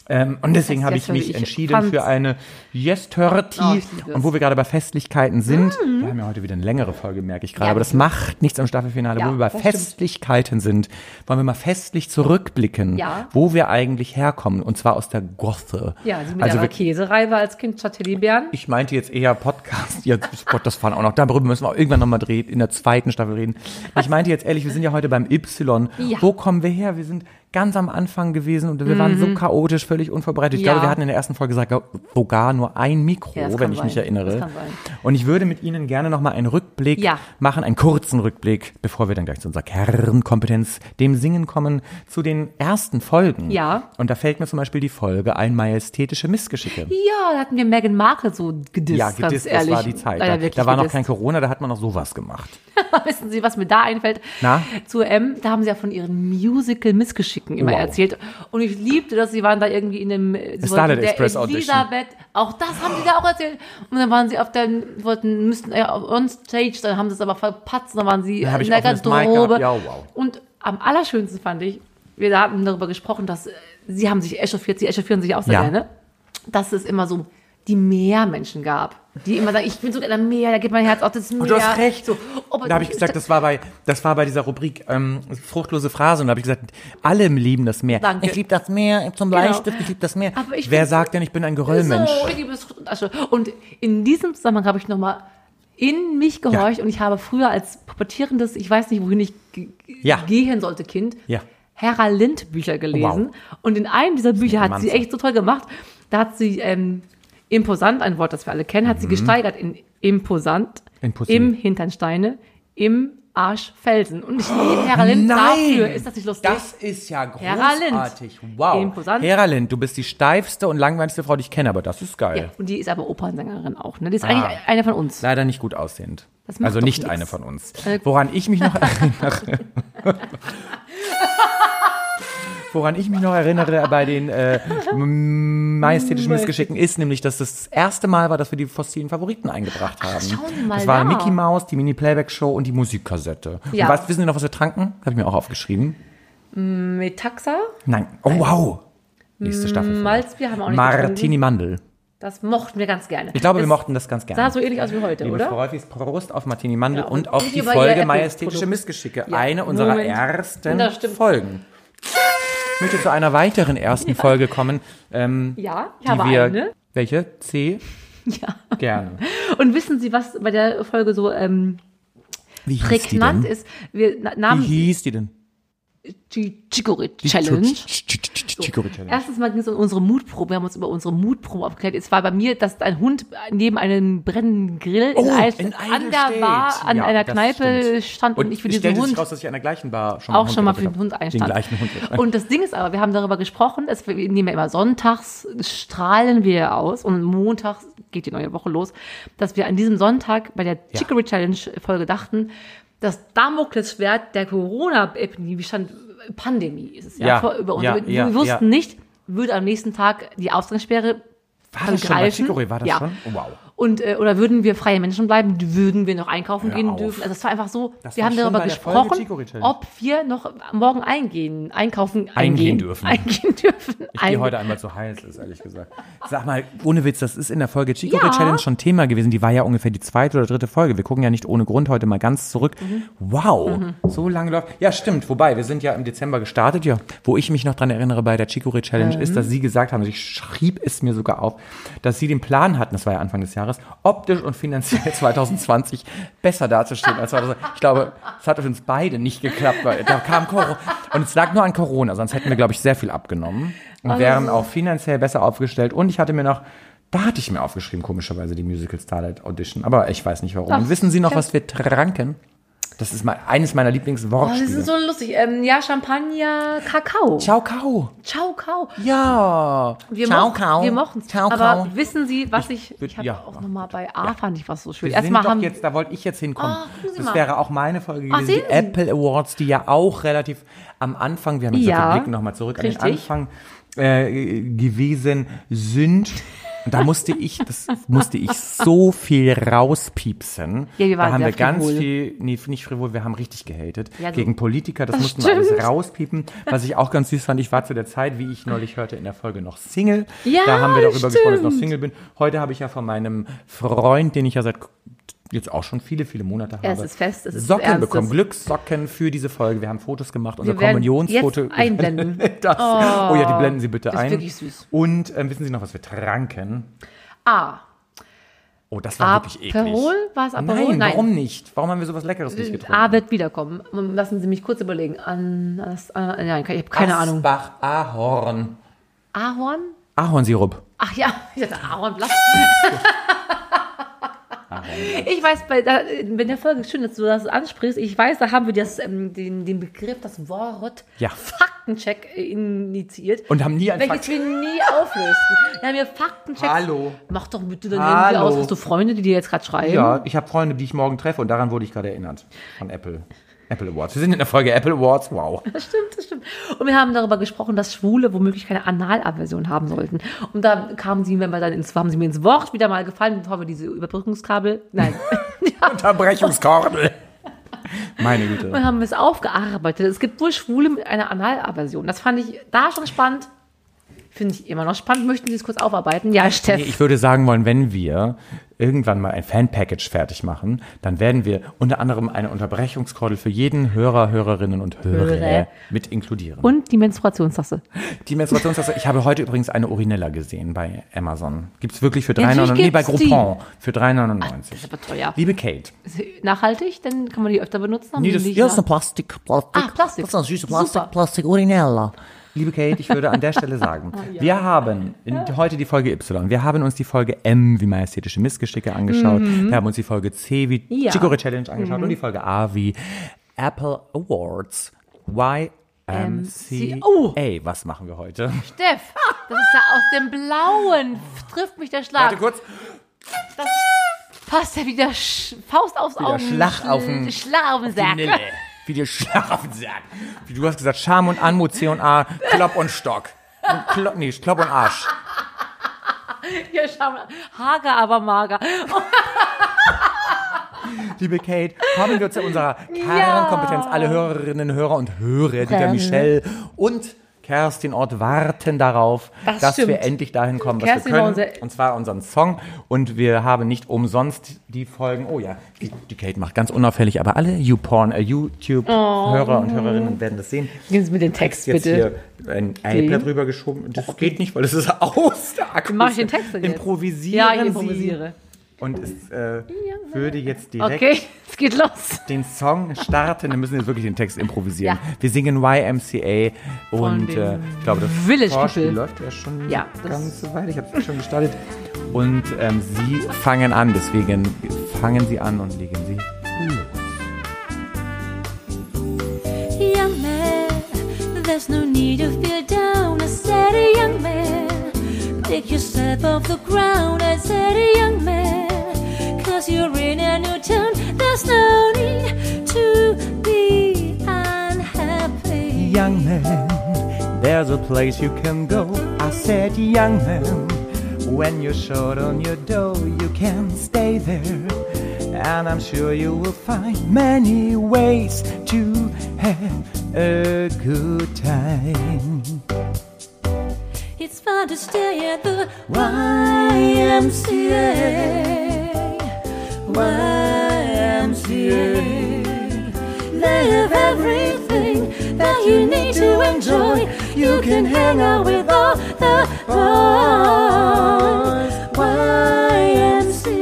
Speaker 1: Ähm, und deswegen habe ich mich
Speaker 3: ich
Speaker 1: entschieden
Speaker 3: fand's-
Speaker 1: für eine Yes 30.
Speaker 3: Oh,
Speaker 1: und wo wir gerade bei Festlichkeiten sind, wir haben ja heute wieder eine längere Folge, merke ich gerade,
Speaker 3: Ja,
Speaker 1: aber das macht nichts am Staffelfinale,
Speaker 3: Ja,
Speaker 1: wo wir bei
Speaker 3: das stimmt.
Speaker 1: Festlichkeiten sind, wollen wir mal festlich zurückblicken,
Speaker 3: Ja.
Speaker 1: wo wir eigentlich herkommen, und zwar aus der Gothe.
Speaker 3: Ja, sie mit
Speaker 1: also
Speaker 3: ihrer
Speaker 1: wir,
Speaker 3: Käsereibe als Kind statt Teddybären.
Speaker 1: ich meinte jetzt eher Podcast. Ja, Gott, das fahren auch noch. Darüber müssen wir auch irgendwann nochmal drehen, in der zweiten Staffel reden. Ich meinte jetzt ehrlich, wir sind ja heute beim Y. Wo kommen wir her? Wir sind ganz am Anfang gewesen und wir waren so chaotisch, völlig unvorbereitet. Ich
Speaker 3: Mhm. Ja.
Speaker 1: glaube, wir hatten in der ersten Folge gesagt, sogar nur ein Mikro,
Speaker 3: Ja, das
Speaker 1: wenn ich mich
Speaker 3: sein.
Speaker 1: erinnere.
Speaker 3: Das kann sein.
Speaker 1: Und ich würde mit Ihnen gerne nochmal einen Rückblick
Speaker 3: Ja.
Speaker 1: machen, einen kurzen Rückblick, bevor wir dann gleich zu unserer Kernkompetenz, dem Singen kommen, zu den ersten Folgen.
Speaker 3: Ja.
Speaker 1: Und da fällt mir zum Beispiel die Folge Ein majestätische Missgeschicke.
Speaker 3: Ja, da hatten wir Meghan Markle so gedisst,
Speaker 1: Ja,
Speaker 3: ganz
Speaker 1: gedisst, das
Speaker 3: ehrlich.
Speaker 1: war die Zeit. Da, da war noch
Speaker 3: gedisst.
Speaker 1: kein Corona, da hat man noch sowas gemacht.
Speaker 3: Wissen Sie, was mir da einfällt?
Speaker 1: Na?
Speaker 3: Zu M, da haben sie ja von ihren Musical-Missgeschicken schicken, immer
Speaker 1: Wow.
Speaker 3: erzählt. Und ich liebte das, sie waren da irgendwie in dem, sie
Speaker 1: Starlight
Speaker 3: der
Speaker 1: Express Audition.
Speaker 3: Elisabeth, auch das haben die da auch erzählt. Und dann waren sie auf der, wollten, müssten ja on stage, dann haben sie es aber verpatzt, dann waren sie
Speaker 1: Dann
Speaker 3: in der Garderobe.
Speaker 1: Ja, wow.
Speaker 3: Und am allerschönsten fand ich, wir haben darüber gesprochen, dass äh, sie haben sich echauffiert, sie echauffieren sich auch sehr
Speaker 1: Ja.
Speaker 3: gerne, dass es immer so die Meermenschen gab, die immer sagen, ich bin so gerne am Meer, da geht mein Herz auf das Meer.
Speaker 1: Und du hast recht.
Speaker 3: So, aber
Speaker 1: Da habe ich gesagt, das war bei, das war bei dieser Rubrik ähm, fruchtlose Phrase und da habe ich gesagt, alle lieben das Meer.
Speaker 3: Danke.
Speaker 1: Ich liebe das Meer zum
Speaker 3: Genau.
Speaker 1: Bleistift, ich liebe das Meer. Wer sagt denn, ich bin ein Geröllmensch?
Speaker 3: So, ich liebe es und Asche. Und in diesem Zusammenhang habe ich nochmal in mich gehorcht und ich habe früher als pubertierendes, ich weiß nicht, wohin ich
Speaker 1: Ja.
Speaker 3: gehen sollte, Kind,
Speaker 1: Ja.
Speaker 3: Hera Lind Bücher gelesen. Und in einem dieser Bücher hat sie echt so toll gemacht. Da hat sie ähm, imposant, ein Wort, das wir alle kennen, hat sie gesteigert in imposant,
Speaker 1: Mhm. Impossible.
Speaker 3: im Hinternsteine, im Arsch Felsen. Und ich liebe Hera Lind dafür. Ist das nicht lustig?
Speaker 1: Das ist ja
Speaker 3: Hera Lind.
Speaker 1: großartig. Wow.
Speaker 3: Imposant.
Speaker 1: Hera Lind, du bist die steifste und langweiligste Frau, die ich kenne, aber das ist geil.
Speaker 3: ja, und die ist aber Opernsängerin auch. Ne? Die ist
Speaker 1: Ah.
Speaker 3: eigentlich eine von uns.
Speaker 1: Leider nicht gut aussehend.
Speaker 3: Das macht
Speaker 1: Also
Speaker 3: doch
Speaker 1: nicht
Speaker 3: nix.
Speaker 1: eine von uns.
Speaker 3: Äh,
Speaker 1: Woran ich mich noch erinnere. Woran ich mich noch erinnere bei den äh, majestätischen Missgeschicken ist nämlich, dass das das erste Mal war, dass wir die fossilen Favoriten eingebracht haben.
Speaker 3: schauen Sie mal
Speaker 1: das war
Speaker 3: da.
Speaker 1: Mickey Mouse, die Mini-Playback-Show und die Musikkassette.
Speaker 3: Ja.
Speaker 1: Und was, wissen Sie noch, was wir tranken? Habe ich mir auch aufgeschrieben.
Speaker 3: Metaxa,
Speaker 1: Nein. Oh, wow. Nächste Staffel.
Speaker 3: Malzbier haben wir auch nicht
Speaker 1: Martini Mandel.
Speaker 3: Das mochten wir ganz gerne.
Speaker 1: Ich glaube, wir mochten das ganz gerne.
Speaker 3: sah so ähnlich aus wie heute,
Speaker 1: Liebe
Speaker 3: oder?
Speaker 1: Frau Häufis, Prost auf Martini Mandel
Speaker 3: Ja,
Speaker 1: und
Speaker 3: und
Speaker 1: auf die Folge Majestätische. Missgeschicke.
Speaker 3: Ja,
Speaker 1: eine unserer
Speaker 3: Moment.
Speaker 1: ersten. Folgen. Ich möchte zu einer weiteren ersten Folge kommen, ähm,
Speaker 3: Ja, ich habe
Speaker 1: wir.
Speaker 3: eine.
Speaker 1: Welche? C?
Speaker 3: Ja.
Speaker 1: Gerne.
Speaker 3: Und wissen Sie, was bei der Folge so ähm, prägnant ist? Wir na-
Speaker 1: Wie
Speaker 3: nahmen
Speaker 1: hieß die denn?
Speaker 3: Die Chicory Challenge. Erstens mal ging es um unsere Mutprobe. Wir haben uns über unsere Mutprobe aufgeklärt. Es war bei mir, dass ein Hund neben einem brennenden Grill in,
Speaker 1: Oh,
Speaker 3: Eis, an der. Bar, an einer Kneipe stand und, ich für
Speaker 1: es
Speaker 3: diesen Hund
Speaker 1: raus, dass ich an der gleichen Bar schon
Speaker 3: auch
Speaker 1: einen
Speaker 3: schon mal für den Hund einstand. Und das Ding ist aber, wir haben darüber gesprochen, es, wir nehmen ja immer sonntags, strahlen wir aus und montags geht die neue Woche los, dass wir an diesem Sonntag bei der Chicory Challenge Folge dachten, das Damoklesschwert der Corona-Epidemie stand, Pandemie ist es ja,
Speaker 1: Ja,
Speaker 3: vor, über uns.
Speaker 1: ja,
Speaker 3: wir
Speaker 1: ja,
Speaker 3: wussten nicht, würde am nächsten Tag die Ausgangssperre
Speaker 1: War das schon bei. Chicory? War das
Speaker 3: ja.
Speaker 1: schon? Oh, wow.
Speaker 3: Und, äh, oder würden wir freie Menschen bleiben? Würden wir noch einkaufen
Speaker 1: Hör
Speaker 3: gehen
Speaker 1: auf.
Speaker 3: dürfen? Also es war einfach so,
Speaker 1: Das
Speaker 3: wir haben darüber gesprochen, ob wir noch morgen eingehen, einkaufen,
Speaker 1: Eingehen
Speaker 3: eingehen
Speaker 1: dürfen.
Speaker 3: Eingehen dürfen.
Speaker 1: Ich gehe heute einmal zu heiß ist, ehrlich gesagt. Sag mal, ohne Witz, das ist in der Folge Chicory
Speaker 3: Ja.
Speaker 1: Challenge schon Thema gewesen. Die war ja ungefähr die zweite oder dritte Folge. Wir gucken ja nicht ohne Grund heute mal ganz zurück.
Speaker 3: Mhm.
Speaker 1: Wow, so lange läuft. Ja, stimmt. Wobei, wir sind ja im Dezember gestartet. Ja, wo ich mich noch dran erinnere bei der Chicory Challenge ist,
Speaker 3: Mhm.
Speaker 1: dass Sie gesagt haben, ich schrieb es mir sogar auf, dass Sie den Plan hatten, das war ja Anfang des Jahres, optisch und finanziell 2020 besser dazustehen als 2000. Ich glaube, es hat uns beide nicht geklappt, weil da kam Corona. Und es lag nur an Corona, sonst hätten wir, glaube ich, sehr viel abgenommen und wären auch finanziell besser aufgestellt. Und ich hatte mir noch, da hatte ich mir aufgeschrieben, komischerweise, die Musical Starlight Audition. Aber ich weiß nicht warum. Und wissen Sie noch, was wir tranken? Das ist mal eines meiner
Speaker 3: Oh, das ist so lustig. Ähm, ja, Champagner, Kakao.
Speaker 1: Ciao, Kau.
Speaker 3: Ciao, Kau.
Speaker 1: Ja.
Speaker 3: Wir
Speaker 1: Ciao, Kau.
Speaker 3: Wir mochten es.
Speaker 1: Ciao,
Speaker 3: Aber
Speaker 1: Kau.
Speaker 3: wissen Sie, was ich,
Speaker 1: würd-
Speaker 3: ich habe
Speaker 1: ja.
Speaker 3: auch nochmal bei A fand ich was so schön.
Speaker 1: Wir sind
Speaker 3: Erstmal
Speaker 1: doch
Speaker 3: haben,
Speaker 1: jetzt, da wollte ich jetzt hinkommen.
Speaker 3: Sie
Speaker 1: das
Speaker 3: mal.
Speaker 1: wäre auch meine Folge gewesen.
Speaker 3: sehen
Speaker 1: die? Apple Awards, die ja auch relativ am Anfang, wir haben jetzt
Speaker 3: Ja,
Speaker 1: ja, wir blicken nochmal zurück an den
Speaker 3: richtig.
Speaker 1: Anfang äh, gewesen sind. Und da musste ich, das musste ich so viel rauspiepsen.
Speaker 3: Ja, wir waren
Speaker 1: da haben wir ganz
Speaker 3: frivol.
Speaker 1: viel, nee, nicht frivol, wir haben richtig gehatet.
Speaker 3: Ja, so-
Speaker 1: gegen Politiker, das,
Speaker 3: Das
Speaker 1: mussten wir alles
Speaker 3: stimmt.
Speaker 1: rauspiepen. Was ich auch ganz süß fand, ich war zu der Zeit, wie ich neulich hörte, in der Folge noch Single.
Speaker 3: Ja,
Speaker 1: da haben wir darüber gesprochen, dass ich noch
Speaker 3: stimmt.
Speaker 1: Single bin. Heute habe ich ja von meinem Freund, den ich ja seit jetzt auch schon viele, viele Monate habe.
Speaker 3: Ja, es ist fest, es ist
Speaker 1: Socken
Speaker 3: Ernstes.
Speaker 1: bekommen, Glückssocken für diese Folge. Wir haben Fotos gemacht, unser Kommunionsfoto.
Speaker 3: einblenden.
Speaker 1: das. Oh. ja, die blenden Sie bitte
Speaker 3: das ist
Speaker 1: ein.
Speaker 3: wirklich süß.
Speaker 1: Und ähm, wissen Sie noch, was wir tranken?
Speaker 3: A.
Speaker 1: Oh, das war wirklich eklig.
Speaker 3: Aperol? War es Aperol?
Speaker 1: Nein,
Speaker 3: Nein.
Speaker 1: warum nicht? Warum haben wir sowas Leckeres nicht getrunken?
Speaker 3: A wird wiederkommen. Lassen Sie mich kurz überlegen. An, an, an, nein, ich habe keine Ahnung.
Speaker 1: Asbach Ahorn.
Speaker 3: Ahorn?
Speaker 1: Ahornsirup.
Speaker 3: Ach ja, ich dachte Ahornblatt. Ich weiß, bei der, wenn der Folge schön, dass du das ansprichst, ich weiß, da haben wir das, ähm, den, den Begriff, das Wort
Speaker 1: Ja.
Speaker 3: Faktencheck initiiert.
Speaker 1: Und haben nie ein
Speaker 3: welches
Speaker 1: Fakt.
Speaker 3: wir nie auflösten. Wir haben hier Faktenchecks.
Speaker 1: Hallo.
Speaker 3: Mach doch bitte dann
Speaker 1: Hallo.
Speaker 3: irgendwie aus. Hast du Freunde, die dir jetzt gerade schreiben?
Speaker 1: Ja, ich habe Freunde, die ich morgen treffe und daran wurde ich gerade erinnert. Von Apple. Apple Awards. Wir sind in der Folge Apple Awards. Wow.
Speaker 3: Das stimmt, das stimmt. Und wir haben darüber gesprochen, dass Schwule womöglich keine Analaversion haben sollten. Und da kamen sie, wenn wir dann ins, haben sie mir ins Wort wieder mal gefallen, bevor wir diese Überbrückungskabel, nein, ja,
Speaker 1: Unterbrechungskordel. Meine Güte.
Speaker 3: wir haben es aufgearbeitet. Es gibt wohl Schwule mit einer Analaversion. Das fand ich da schon spannend. Finde ich immer noch spannend. Möchten Sie es kurz aufarbeiten? Ja, Steff.
Speaker 1: Nee, ich würde sagen wollen, wenn wir irgendwann mal ein Fan-Package fertig machen, dann werden wir unter anderem eine Unterbrechungskordel für jeden Hörer, Hörerinnen und Hörer
Speaker 3: Hörer.
Speaker 1: mit inkludieren.
Speaker 3: Und die Menstruationstasse.
Speaker 1: Die Menstruationstasse, ich habe heute übrigens eine Urinella gesehen bei Amazon. Gibt's wirklich für
Speaker 3: Ja,
Speaker 1: 3,99?
Speaker 3: natürlich
Speaker 1: Nee, bei
Speaker 3: gibt's die.
Speaker 1: Groupon für 3,99.
Speaker 3: Das ist aber teuer.
Speaker 1: Liebe Kate,
Speaker 3: Ist sie Nachhaltig, dann kann man die öfter benutzen. Haben
Speaker 1: Nee, das- ja, ist
Speaker 2: Plastik, Plastik.
Speaker 3: Ah, Plastik.
Speaker 2: Das ist eine süße Plastik,
Speaker 3: Super.
Speaker 2: Plastik Urinella.
Speaker 1: Liebe Kate, ich würde an der Stelle sagen, wir haben in, heute die Folge Y, wir haben uns die Folge M wie majestätische Missgeschicke angeschaut, wir haben uns die Folge C wie
Speaker 3: Ja.
Speaker 1: Chicorée Challenge angeschaut und die Folge A wie Apple Awards. YMCA.
Speaker 3: Oh.
Speaker 1: Was machen wir heute?
Speaker 3: Steff, das ist ja aus dem Blauen. Trifft mich der Schlag.
Speaker 1: Warte kurz.
Speaker 3: Das passt ja wieder Faust aufs Auge.
Speaker 1: Schlag auf den-
Speaker 3: Schlag auf den Sack.
Speaker 1: Wie dir Schlag auf den Sack. Wie du hast gesagt, Charme und Anmut, C und A, Klopp und Stock. Und Klopp, nee, Klopp und Arsch.
Speaker 3: Ja, schau mal. Hager, aber mager.
Speaker 1: Liebe Kate, kommen wir zu unserer Kernkompetenz. Alle Hörerinnen, Hörer und Hörer, Dieter
Speaker 3: Gerne.
Speaker 1: Michel und Kerstin Ort warten darauf,
Speaker 3: Das
Speaker 1: dass wir
Speaker 3: stimmt.
Speaker 1: endlich dahin kommen, was
Speaker 3: Kerstin
Speaker 1: wir können. Und zwar unseren Song. Und wir haben nicht umsonst die Folgen. Oh ja, die, die Kate macht ganz unauffällig, aber alle YouPorn, äh, YouTube-Hörer und Hörerinnen werden das sehen.
Speaker 3: Gehen Sie mit den Text,
Speaker 1: Jetzt
Speaker 3: bitte.
Speaker 1: hier ein iPad drüber geschoben. Das geht nicht, weil es ist aus der Akustik.
Speaker 3: Mach ich den Text denn jetzt?
Speaker 1: Improvisieren
Speaker 3: Ja, ich
Speaker 1: Sie. Und es äh, würde jetzt direkt
Speaker 3: Okay, es geht los.
Speaker 1: den Song starten. Wir müssen jetzt wirklich den Text improvisieren.
Speaker 3: Ja.
Speaker 1: Wir singen YMCA und äh, ich glaube, das
Speaker 3: Village
Speaker 1: Vorspiel läuft ja schon
Speaker 3: Ja,
Speaker 1: ganz so weit. Ich habe es schon gestartet. Und ähm, Sie fangen an, deswegen fangen Sie an und legen Sie
Speaker 4: Young man, there's no need to feel down. I said, young man, pick yourself off the ground. I said, young man, cause you're in a new town. There's no need to be unhappy.
Speaker 1: Young man, there's a place you can go. I said, young man, when you're short on your dough, you can stay there. And I'm sure you will find many ways to have a good time.
Speaker 4: It's fun to stay at the YMCA. YMCA. They have everything that you need to enjoy. You can hang out with all the boys. YMCA.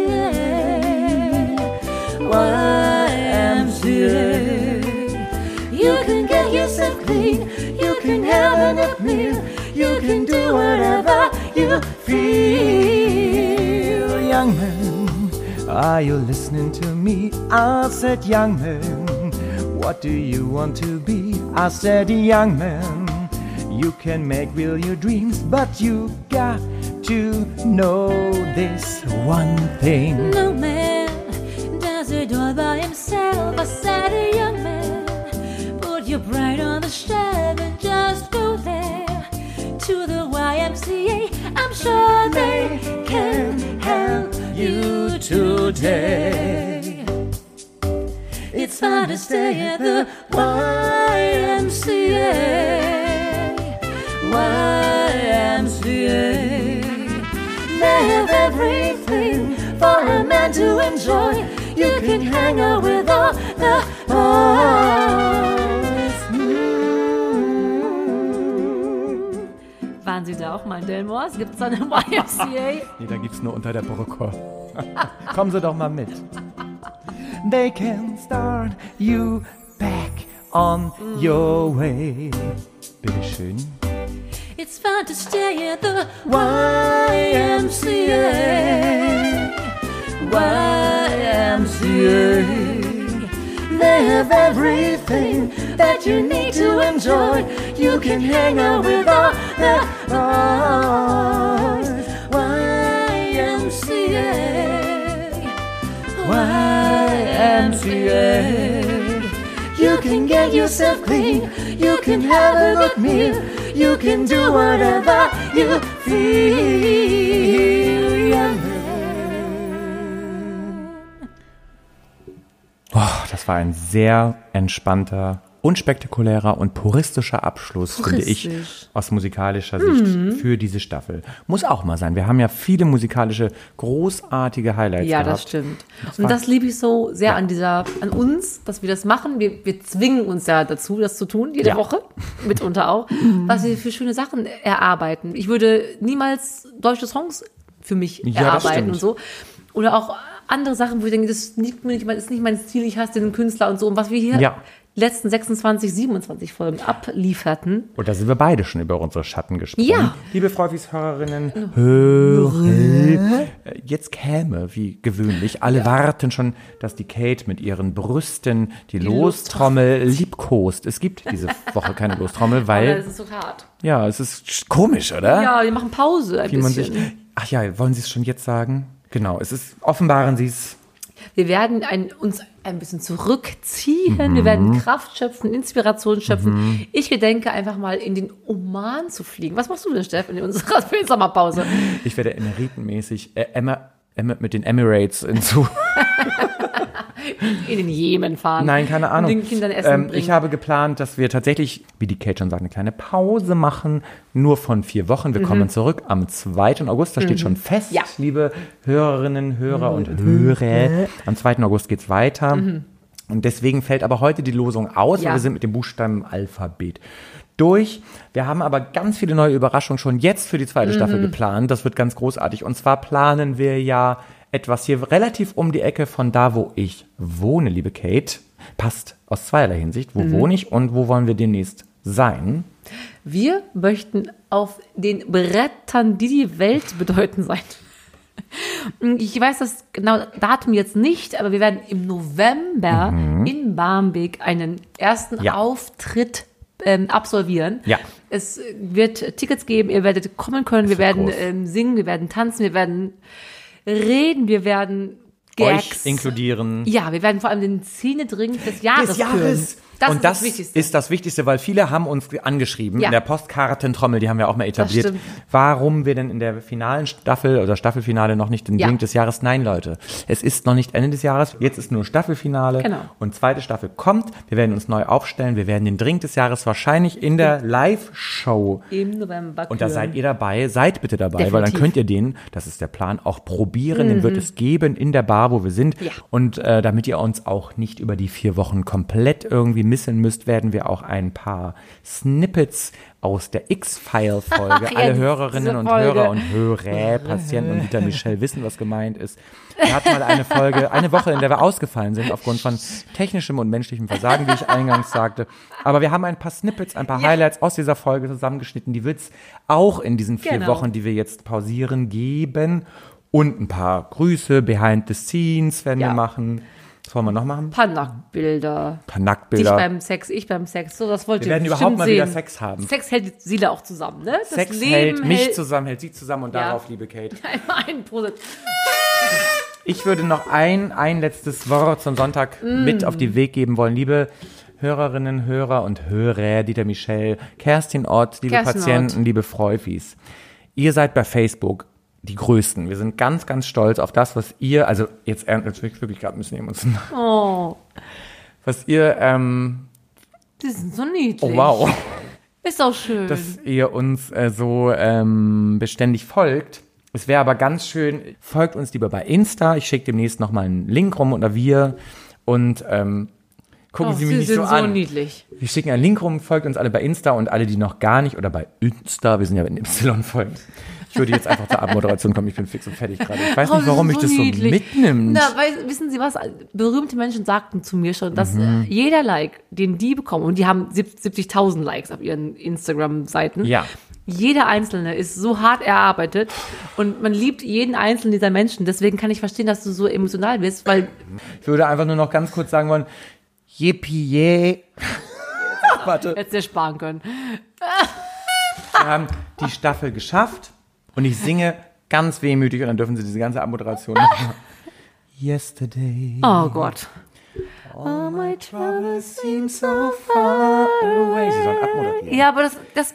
Speaker 4: YMCA. You can get yourself clean. You can have a nip meal. You can do whatever
Speaker 1: are you listening to me? I said, young man, what do you want to be? I said, young man, you can make real your dreams, but you got to know this one thing.
Speaker 4: No man does it all by himself. I said, young man, put your pride on the shelf and just go there to the YMCA. I'm sure they today. It's fun to stay at the YMCA. YMCA. They have everything for a man to enjoy. You can hang out with all the boys.
Speaker 3: Waren Sie da auch mal in Delmors? Gibt es da eine YMCA?
Speaker 1: Nee, da gibt's nur unter der Brücke. Kommen Sie doch mal mit. They can start you back on your way. Bitteschön.
Speaker 4: It's fun to stay at the YMCA. YMCA. They have everything that you need to enjoy. You can hang out with all the boys. YMCA. YMCA. You can get yourself clean. You can have a good meal. You can do whatever you feel.
Speaker 1: Das war ein sehr entspannter, unspektakulärer und puristischer Abschluss, finde ich,
Speaker 3: Puristisch.
Speaker 1: aus musikalischer Sicht für diese Staffel. Muss auch mal sein. Wir haben ja viele musikalische, großartige Highlights
Speaker 3: Ja,
Speaker 1: gehabt.
Speaker 3: das stimmt.
Speaker 1: war-
Speaker 3: Und das liebe ich so sehr an dieser, an uns, dass wir das machen. Wir, wir zwingen uns ja dazu, das zu tun, jede
Speaker 1: Ja.
Speaker 3: Woche, mitunter auch, was wir für schöne Sachen erarbeiten. Ich würde niemals deutsche Songs für mich
Speaker 1: Ja, das
Speaker 3: erarbeiten und so. Oder auch andere Sachen, wo ich denke, das liegt mir nicht, ist nicht mein Stil, ich hasse den Künstler und so. Und was wir hier
Speaker 1: Ja.
Speaker 3: die letzten 26, 27 Folgen ablieferten,
Speaker 1: Und da sind wir beide schon über unsere Schatten gesprungen.
Speaker 3: Ja.
Speaker 1: Liebe Freufis, Hörerinnen, Hörer. Äh, Jetzt käme, wie gewöhnlich, alle warten schon, dass die Kate mit ihren Brüsten die, Lostrommel liebkost. Es gibt diese Woche keine Lostrommel,
Speaker 3: aber
Speaker 1: weil,
Speaker 3: das ist so hart.
Speaker 1: ja, es ist sch- komisch, oder?
Speaker 3: Ja, wir machen Pause ein
Speaker 1: Wie man sich,
Speaker 3: bisschen.
Speaker 1: ach ja, wollen Sie es schon jetzt sagen? Genau, es ist, offenbaren Sie es.
Speaker 3: Wir werden ein, uns ein bisschen zurückziehen. Wir werden Kraft schöpfen, Inspiration schöpfen. Ich gedenke einfach mal in den Oman zu fliegen. Was machst du denn, Steffen, in unserer Sommerpause?
Speaker 1: Ich werde emeritenmäßig, äh, Emma, Emma mit den Emirates hinzu.
Speaker 3: In den Jemen fahren.
Speaker 1: Nein, keine Ahnung.
Speaker 3: Und den Kindern Essen
Speaker 1: ähm,
Speaker 3: bringen.
Speaker 1: ich habe geplant, dass wir tatsächlich, wie die Kate schon sagt, eine kleine Pause machen, nur von vier Wochen. Wir kommen zurück am 2. August, das steht schon fest,
Speaker 3: Mhm. Ja.
Speaker 1: liebe Hörerinnen, Hörer und Hörer. Am 2. August geht's weiter. Und deswegen fällt aber heute die Losung aus,
Speaker 3: Mhm. Ja.
Speaker 1: wir sind mit dem Buchstaben Alphabet durch. Wir haben aber ganz viele neue Überraschungen schon jetzt für die zweite
Speaker 3: Mhm.
Speaker 1: Staffel geplant. Das wird ganz großartig. Und zwar planen wir ja etwas hier relativ um die Ecke von da, wo ich wohne, liebe Kate. Passt aus zweierlei Hinsicht. Wo
Speaker 3: Mhm.
Speaker 1: wohne ich und wo wollen wir demnächst sein?
Speaker 3: Wir möchten auf den Brettern, die die Welt bedeuten, sein. Ich weiß das genau Datum jetzt nicht, aber wir werden im November in Barmbek einen ersten
Speaker 1: Mhm. Ja.
Speaker 3: Auftritt ähm, absolvieren.
Speaker 1: Ja.
Speaker 3: Es wird Tickets geben, ihr werdet kommen können, wir werden ähm, singen, wir werden tanzen, wir werden reden, wir werden Gags.
Speaker 1: Euch inkludieren.
Speaker 3: Ja, wir werden vor allem den Szenedrink des Jahres,
Speaker 1: des Jahres.
Speaker 3: Das
Speaker 1: und
Speaker 3: ist
Speaker 1: das
Speaker 3: das Wichtigste.
Speaker 1: ist das Wichtigste, weil viele haben uns angeschrieben
Speaker 3: Ja.
Speaker 1: in der Postkartentrommel, die haben wir auch mal etabliert, warum wir denn in der finalen Staffel oder Staffelfinale noch nicht den
Speaker 3: Ja.
Speaker 1: Drink des Jahres. Nein, Leute, es ist noch nicht Ende des Jahres, jetzt ist nur Staffelfinale
Speaker 3: Genau.
Speaker 1: und zweite Staffel kommt. Wir werden uns neu aufstellen, wir werden den Drink des Jahres wahrscheinlich in der Live-Show
Speaker 3: Im November
Speaker 1: und da seid ihr dabei, seid bitte dabei, weil dann
Speaker 3: Definitiv.
Speaker 1: könnt ihr den, das ist der Plan, auch probieren, den wird es geben in der Bar, wo wir sind.
Speaker 3: Ja.
Speaker 1: Und äh, damit ihr uns auch nicht über die vier Wochen komplett irgendwie missen müsst, werden wir auch ein paar Snippets aus der X-File-Folge,
Speaker 3: Ja,
Speaker 1: alle Hörerinnen und
Speaker 3: Folge.
Speaker 1: Hörer und Hörer, Patienten und Dieter Michel wissen, was gemeint ist. Wir hatten mal eine Folge, eine Woche, in der wir ausgefallen sind aufgrund von technischem und menschlichem Versagen, wie ich eingangs sagte. Aber wir haben ein paar Snippets, ein paar Highlights aus dieser Folge zusammengeschnitten. Die wird's auch in diesen vier
Speaker 3: Genau.
Speaker 1: Wochen, die wir jetzt pausieren, geben. Und ein paar Grüße, Behind the Scenes werden
Speaker 3: Ja.
Speaker 1: wir machen. Was wollen wir noch machen?
Speaker 3: Paar Nacktbilder.
Speaker 1: Paar Nacktbilder.
Speaker 3: beim Sex, ich beim Sex. So, das wollt
Speaker 1: Wir
Speaker 3: ihr
Speaker 1: werden überhaupt mal
Speaker 3: sehen.
Speaker 1: wieder Sex haben.
Speaker 3: Sex hält Seele auch zusammen, ne? Das
Speaker 1: Sex
Speaker 3: Leben
Speaker 1: hält mich
Speaker 3: hält
Speaker 1: zusammen, hält sie zusammen und
Speaker 3: Ja.
Speaker 1: darauf, liebe Kate.
Speaker 3: Einmal ein Prosit.
Speaker 1: Ich würde noch ein, ein letztes Wort zum Sonntag
Speaker 3: Mm.
Speaker 1: mit auf den Weg geben wollen. Liebe Hörerinnen, Hörer und Hörer, Dieter Michel, Kerstin Ott, liebe
Speaker 3: Kerstin
Speaker 1: Patienten,
Speaker 3: Ott.
Speaker 1: liebe Freufis. Ihr seid bei Facebook die Größten. Wir sind ganz, ganz stolz auf das, was ihr, also jetzt jetzt wirklich, wirklich gerade ein bisschen emotional,
Speaker 3: Oh,
Speaker 1: was ihr, ähm,
Speaker 3: die sind so niedlich.
Speaker 1: oh wow,
Speaker 3: Ist auch schön.
Speaker 1: dass ihr uns äh, so ähm, beständig folgt. Es wäre aber ganz schön, folgt uns lieber bei Insta. Ich schicke demnächst noch mal einen Link rum oder wir und ähm, gucken
Speaker 3: oh,
Speaker 1: Sie mich nicht
Speaker 3: sind
Speaker 1: so
Speaker 3: so
Speaker 1: an.
Speaker 3: niedlich.
Speaker 1: Wir schicken einen Link rum, folgt uns alle bei Insta und alle, die noch gar nicht oder bei Insta, wir sind ja in Y folgen. Ich würde jetzt einfach zur Abmoderation kommen, ich bin fix und fertig gerade. Ich weiß
Speaker 3: Oh,
Speaker 1: nicht, warum mich
Speaker 3: so
Speaker 1: das so
Speaker 3: niedlich.
Speaker 1: mitnimmt.
Speaker 3: Na, weil, wissen Sie was? Berühmte Menschen sagten zu mir schon, dass
Speaker 1: Mhm.
Speaker 3: äh, jeder Like, den die bekommen, und die haben sieb- 70.000 Likes auf ihren Instagram-Seiten.
Speaker 1: Ja.
Speaker 3: Jeder Einzelne ist so hart erarbeitet und man liebt jeden einzelnen dieser Menschen. Deswegen kann ich verstehen, dass du so emotional bist, weil
Speaker 1: Ich würde einfach nur noch ganz kurz sagen wollen, yippie. Warte.
Speaker 3: hättest du dir sparen können.
Speaker 1: Wir haben die Staffel geschafft und ich singe ganz wehmütig und dann dürfen Sie diese ganze Abmoderation mal. Yesterday.
Speaker 3: Oh Gott. All my troubles seem so
Speaker 1: far away. Sie sollen abmoderieren.
Speaker 3: Ja, aber das, das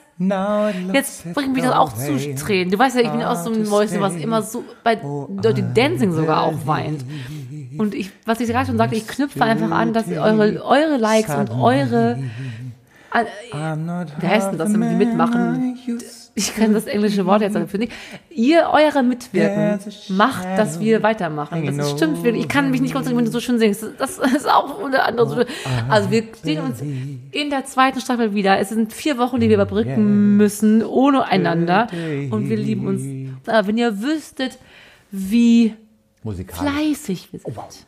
Speaker 3: Jetzt bringt mich das auch zu. Tränen. Du weißt ja, ich bin auch so ein Mäuschen, was immer so bei Dirty Dancing sogar auch weint. Und ich, was ich gerade schon sagte, ich knüpfe einfach an, dass eure, eure Likes und eure, äh, Wie heißt denn das, wenn die mitmachen? ich kann das englische Wort jetzt dafür nicht, ihr, eure Mitwirken macht, dass wir weitermachen. Das stimmt wirklich. Ich kann mich nicht konzentrieren, wenn du so schön singst. Das ist auch unter anderem so schön. Also wir sehen uns in der zweiten Staffel wieder. Es sind vier Wochen, die wir überbrücken müssen, ohne einander. Und wir lieben uns. Aber wenn ihr wüsstet, wie
Speaker 1: Musikalisch.
Speaker 3: fleißig wir sind.